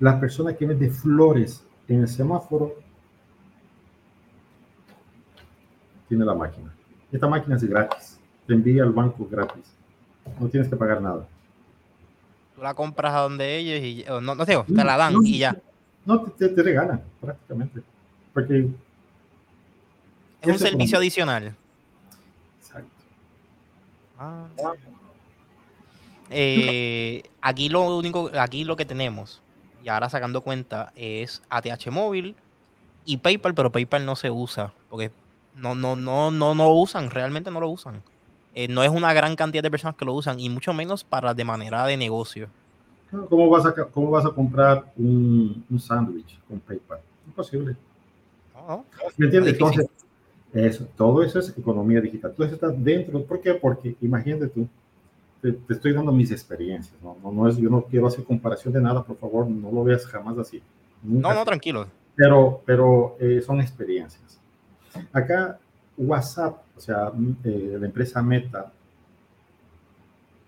La persona que vende flores en el semáforo tiene la máquina. Esta máquina es gratis te envía al banco gratis. No tienes que pagar nada. Tú la compras a donde ellos y no, no, te la dan y ya. No, te, te, regalan prácticamente. Porque es un servicio adicional. Exacto. Ah. Eh, aquí lo único, aquí lo que tenemos, y ahora sacando cuenta, es ATH móvil y PayPal, pero PayPal no se usa, porque no, no, no, no, no usan, realmente no lo usan. Eh, no es una gran cantidad de personas que lo usan y mucho menos para de manera de negocio. ¿Cómo vas a, cómo vas a comprar un, un sándwich con PayPal? Imposible. ¿Me entiendes? Entonces, eso, todo eso es economía digital. Todo eso está dentro. ¿Por qué? Porque imagínate tú, te, estoy dando mis experiencias. ¿no? No, es, yo no quiero hacer comparación de nada, por favor, no lo veas jamás así. no, no, tranquilo. Pero, pero eh, son experiencias. Acá WhatsApp, o sea, eh, la empresa Meta,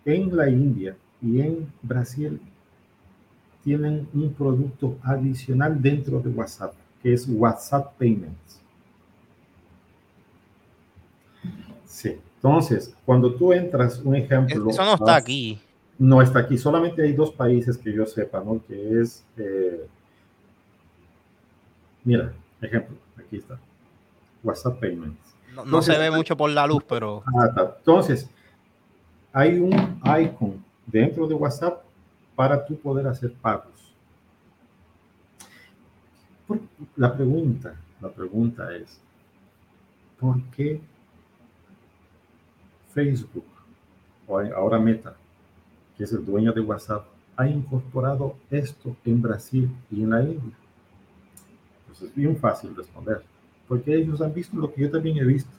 en la India y en Brasil tienen un producto adicional dentro de WhatsApp, que es WhatsApp Payments. Sí, entonces, cuando tú entras, un ejemplo... Eso no está aquí. No está aquí, solamente hay dos países que yo sepa, ¿no? Que es... Eh, mira, ejemplo, aquí está. WhatsApp Payments. No, se ve mucho por la luz, pero... Entonces, hay un icon dentro de WhatsApp para tú poder hacer pagos. la pregunta, la pregunta es, ¿por qué Facebook, o ahora Meta, que es el dueño de WhatsApp, ha incorporado esto en Brasil y en la India? Pues es bien fácil responder, porque ellos han visto lo que yo también he visto,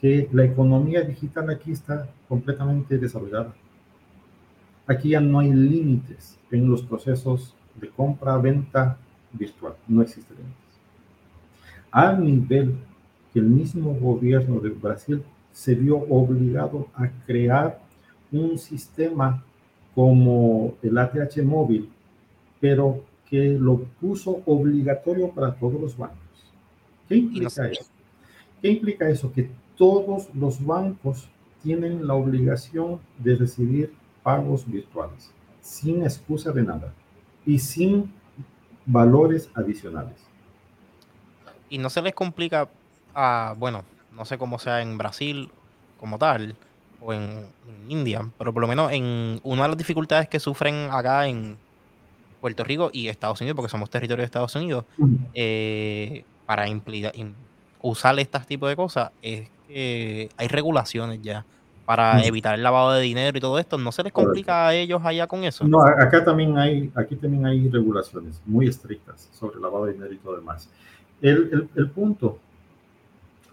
que la economía digital aquí está completamente desarrollada. Aquí ya no hay límites en los procesos de compra, venta virtual, no existe límites. Al nivel que el mismo gobierno de Brasil se vio obligado a crear un sistema como el ATH móvil, pero que lo puso obligatorio para todos los bancos. ¿Qué implica eso? ¿Qué implica eso? Que todos los bancos tienen la obligación de recibir pagos virtuales, sin excusa de nada y sin valores adicionales. Y no se les complica a, bueno, no sé cómo sea en Brasil como tal, o en, India, pero por lo menos en una de las dificultades que sufren acá en Puerto Rico y Estados Unidos, porque somos territorio de Estados Unidos, eh, para usar este tipo de cosas, es que hay regulaciones ya para evitar el lavado de dinero y todo esto. ¿No se les complica a ellos allá con eso? No, acá también hay, aquí también hay regulaciones muy estrictas sobre el lavado de dinero y todo demás. El, el, el punto,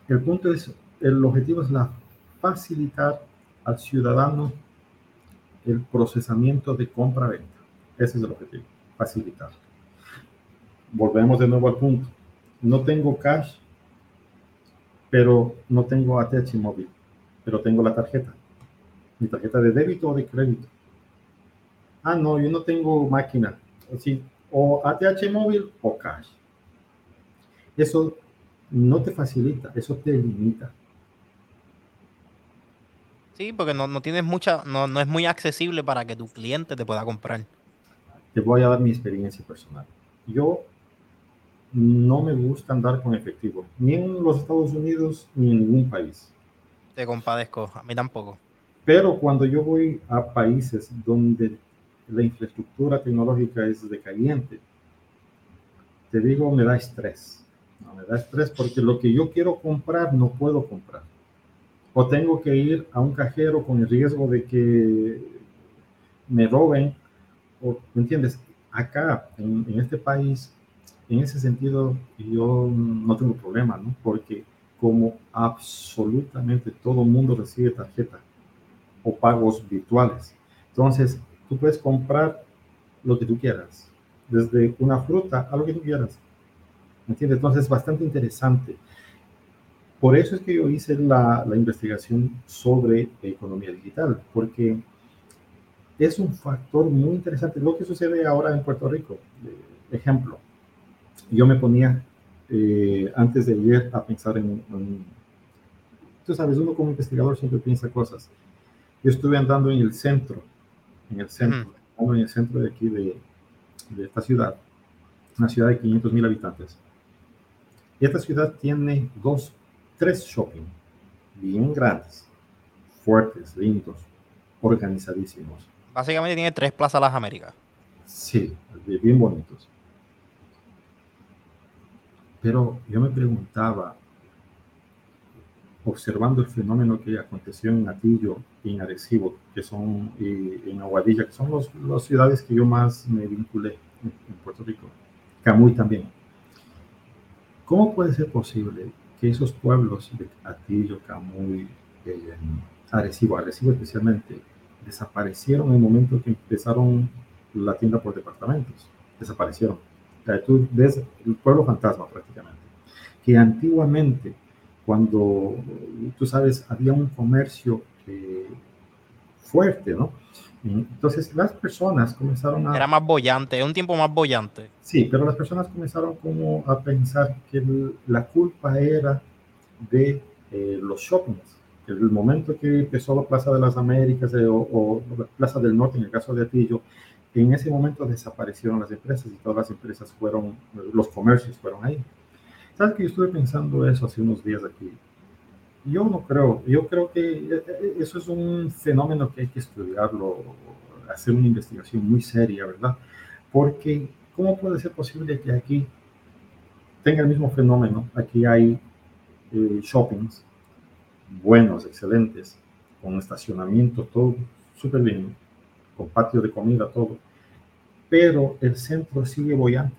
el punto es, el objetivo es la facilitar al ciudadano el procesamiento de compra-venta. Ese es el objetivo, facilitar. Volvemos de nuevo al punto. No tengo cash, pero no tengo ATH móvil, pero tengo la tarjeta. Mi tarjeta de débito o de crédito. Ah, no, yo no tengo máquina. Así, o ATH móvil o cash. Eso no te facilita, eso te limita. Sí, porque no, no tienes mucha, no, no es muy accesible para que tu cliente te pueda comprar. Te voy a dar mi experiencia personal. Yo no me gusta andar con efectivo, ni en los Estados Unidos ni en ningún país. Te compadezco, a mí tampoco. Pero cuando yo voy a países donde la infraestructura tecnológica es decayente, te digo, me da estrés. me da estrés porque lo que yo quiero comprar no puedo comprar o tengo que ir a un cajero con el riesgo de que me roben, o, ¿me entiendes? Acá, en, este país, en ese sentido, yo no tengo problema, ¿no? Porque como absolutamente todo mundo recibe tarjeta o pagos virtuales, entonces tú puedes comprar lo que tú quieras, desde una fruta a lo que tú quieras. ¿Me entiendes? Entonces es bastante interesante. Por eso es que yo hice la, la investigación sobre economía digital, porque es un factor muy interesante. Lo que sucede ahora en Puerto Rico, ejemplo, yo me ponía eh, antes de ayer a pensar en, tú sabes, uno como investigador siempre piensa cosas. Yo estuve andando en el centro, en el centro, en el centro de aquí de, de esta ciudad, una ciudad de 500 mil habitantes. Y esta ciudad tiene dos tres shopping bien grandes, fuertes, lindos, organizadísimos. Básicamente tiene tres plazas las Américas. Sí, bien bonitos. Pero yo me preguntaba, observando el fenómeno que aconteció en Atillo y en Arecibo, que son, y en Aguadilla, que son las ciudades que yo más me vinculé en, en Puerto Rico, Camuy también. ¿Cómo puede ser posible que esos pueblos de Atillo, Camuy, eh, Arecibo, Arecibo especialmente, desaparecieron en el momento que empezaron la tienda por departamentos. Desaparecieron. O sea, tú ves el pueblo fantasma prácticamente. Que antiguamente, cuando, tú sabes, había un comercio eh, fuerte, ¿no? Entonces las personas comenzaron a... Era más bollante, un tiempo más bollante. Sí, pero las personas comenzaron como a pensar que la culpa era de eh, los shoppings. El momento que empezó la Plaza de las Américas eh, o, la Plaza del Norte, en el caso de Atillo, en ese momento desaparecieron las empresas y todas las empresas fueron, los comercios fueron ahí. ¿Sabes que yo estuve pensando eso hace unos días aquí? Yo no creo, yo creo que eh, eh, eso es un fenómeno que hay que estudiarlo, hacer una investigación muy seria, ¿verdad? Porque ¿cómo puede ser posible que aquí tenga el mismo fenómeno. Aquí hay eh, shoppings buenos, excelentes, con estacionamiento, todo súper bien, con patio de comida, todo. Pero el centro sigue bollante,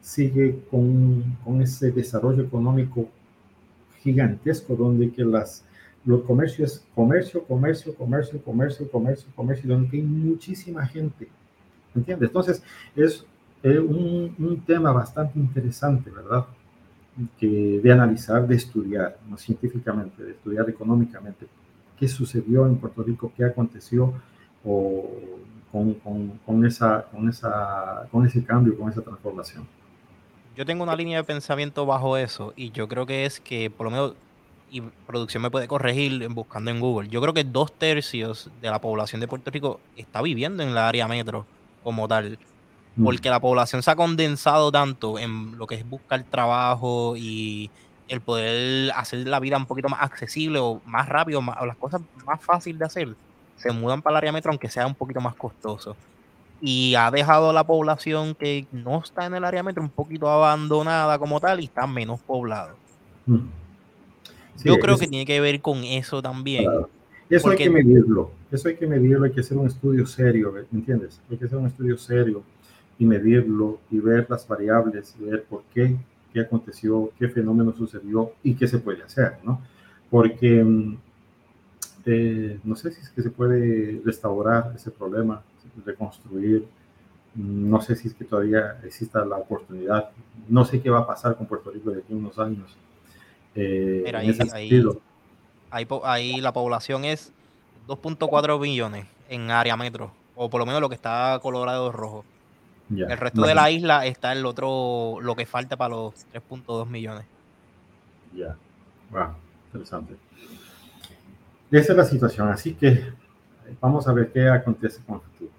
sigue con, con ese desarrollo económico gigantesco donde que las, los comercios comercio, comercio, comercio, comercio, comercio, comercio, donde hay muchísima gente. ¿Entiendes? Entonces, es un, un, tema bastante interesante, ¿verdad? Que de analizar, de estudiar, no científicamente, de estudiar económicamente qué sucedió en Puerto Rico, qué aconteció o con, con, con, esa, con, esa, con ese cambio, con esa transformación. Yo tengo una línea de pensamiento bajo eso y yo creo que es que por lo menos, y producción me puede corregir buscando en Google, yo creo que dos tercios de la población de Puerto Rico está viviendo en la área metro como tal, mm. porque la población se ha condensado tanto en lo que es buscar trabajo y el poder hacer la vida un poquito más accesible o más rápido, o las cosas más fáciles de hacer, se mudan para el área metro aunque sea un poquito más costoso y ha dejado a la población que no está en el área metro un poquito abandonada como tal y está menos poblado. Mm. Yo creo que tiene que ver con eso también. Eso hay que medirlo, eso hay que medirlo, hay que hacer un estudio serio, ¿me entiendes? Hay que hacer un estudio serio y medirlo y ver las variables, ver por qué, qué aconteció, qué fenómeno sucedió y qué se puede hacer, ¿no? Porque mm, eh, no sé si es que se puede restaurar ese problema, reconstruir. No sé si es que todavía exista la oportunidad. No sé qué va a pasar con Puerto Rico de aquí a unos años. Eh, ahí, ahí, la población es 2.4 millones en área metro, o por lo menos lo que está Colorado rojo. el resto de la isla está el otro, lo que falta para los 3.2 millones. Ya, wow, interesante. Esa es la situación, así que vamos a ver qué acontece con el futuro.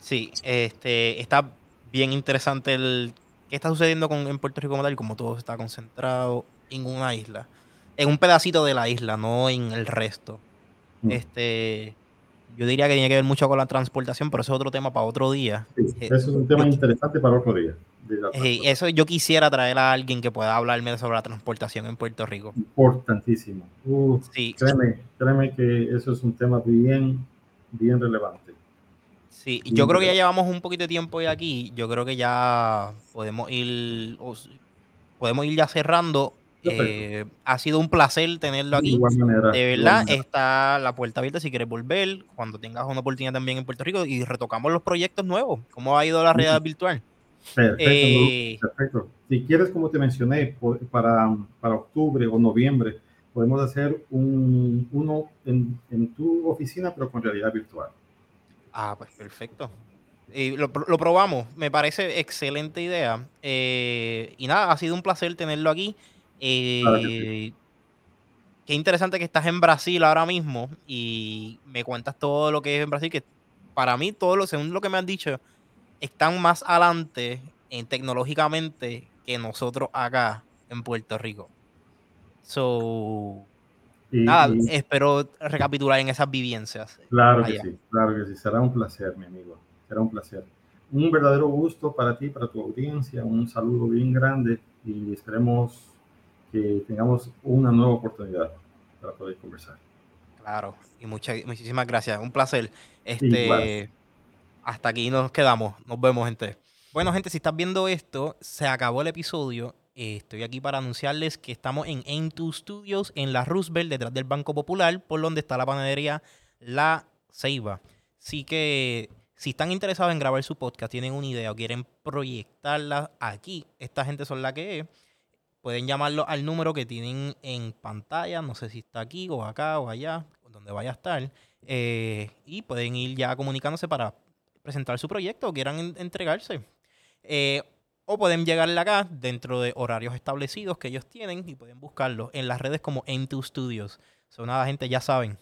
Sí, este, está bien interesante el qué está sucediendo con, en Puerto Rico como tal, como todo está concentrado en una isla, en un pedacito de la isla, no en el resto. Mm. Este, yo diría que tiene que ver mucho con la transportación, pero eso es otro tema para otro día. Sí, eh, eso es un tema interesante para otro día. Eh, eso yo quisiera traer a alguien que pueda hablarme sobre la transportación en Puerto Rico. Importantísimo. sí. Créeme, créeme que eso es un tema bien, bien relevante. Sí, yo creo que ya llevamos un poquito de tiempo aquí. Yo creo que ya podemos ir, podemos ir ya cerrando. Eh, ha sido un placer tenerlo aquí. de verdad, está la puerta abierta si quieres volver, cuando tengas una oportunidad también en Puerto Rico y retocamos los proyectos nuevos. ¿Cómo ha ido la realidad virtual? Perfecto, eh, perfecto. Si quieres, como te mencioné, para, para octubre o noviembre, podemos hacer un, uno en, en tu oficina, pero con realidad virtual. Ah, pues perfecto. Y lo, probamos, me parece excelente idea. Eh, y nada, ha sido un placer tenerlo aquí. Eh, qué interesante que estás en Brasil ahora mismo y me cuentas todo lo que es en Brasil, que para mí, todo lo, según lo que me han dicho, están más adelante en, tecnológicamente que nosotros acá en Puerto Rico. So, Nada, espero recapitular en esas vivencias. Claro que sí, claro que sí. Será un placer, mi amigo. Será un placer. Un verdadero gusto para ti, para tu audiencia. Un saludo bien grande y esperemos que tengamos una nueva oportunidad para poder conversar. Claro, y muchas, muchísimas gracias. Un placer. Este, hasta aquí nos quedamos. Nos vemos, gente. Bueno, gente, si estás viendo esto, se acabó el episodio. Eh, estoy aquí para anunciarles que estamos en Aim2 Studios en la Roosevelt, detrás del Banco Popular, por donde está la panadería La Ceiba. Así que si están interesados en grabar su podcast, tienen una idea o quieren proyectarla aquí, esta gente son la que es. Pueden llamarlo al número que tienen en pantalla, no sé si está aquí o acá o allá, donde vaya a estar. Eh, y pueden ir ya comunicándose para presentar su proyecto o quieran entregarse. Eh, o pueden llegarle acá dentro de horarios establecidos que ellos tienen y pueden buscarlo en las redes como N2 Studios. Son nada, gente, ya saben.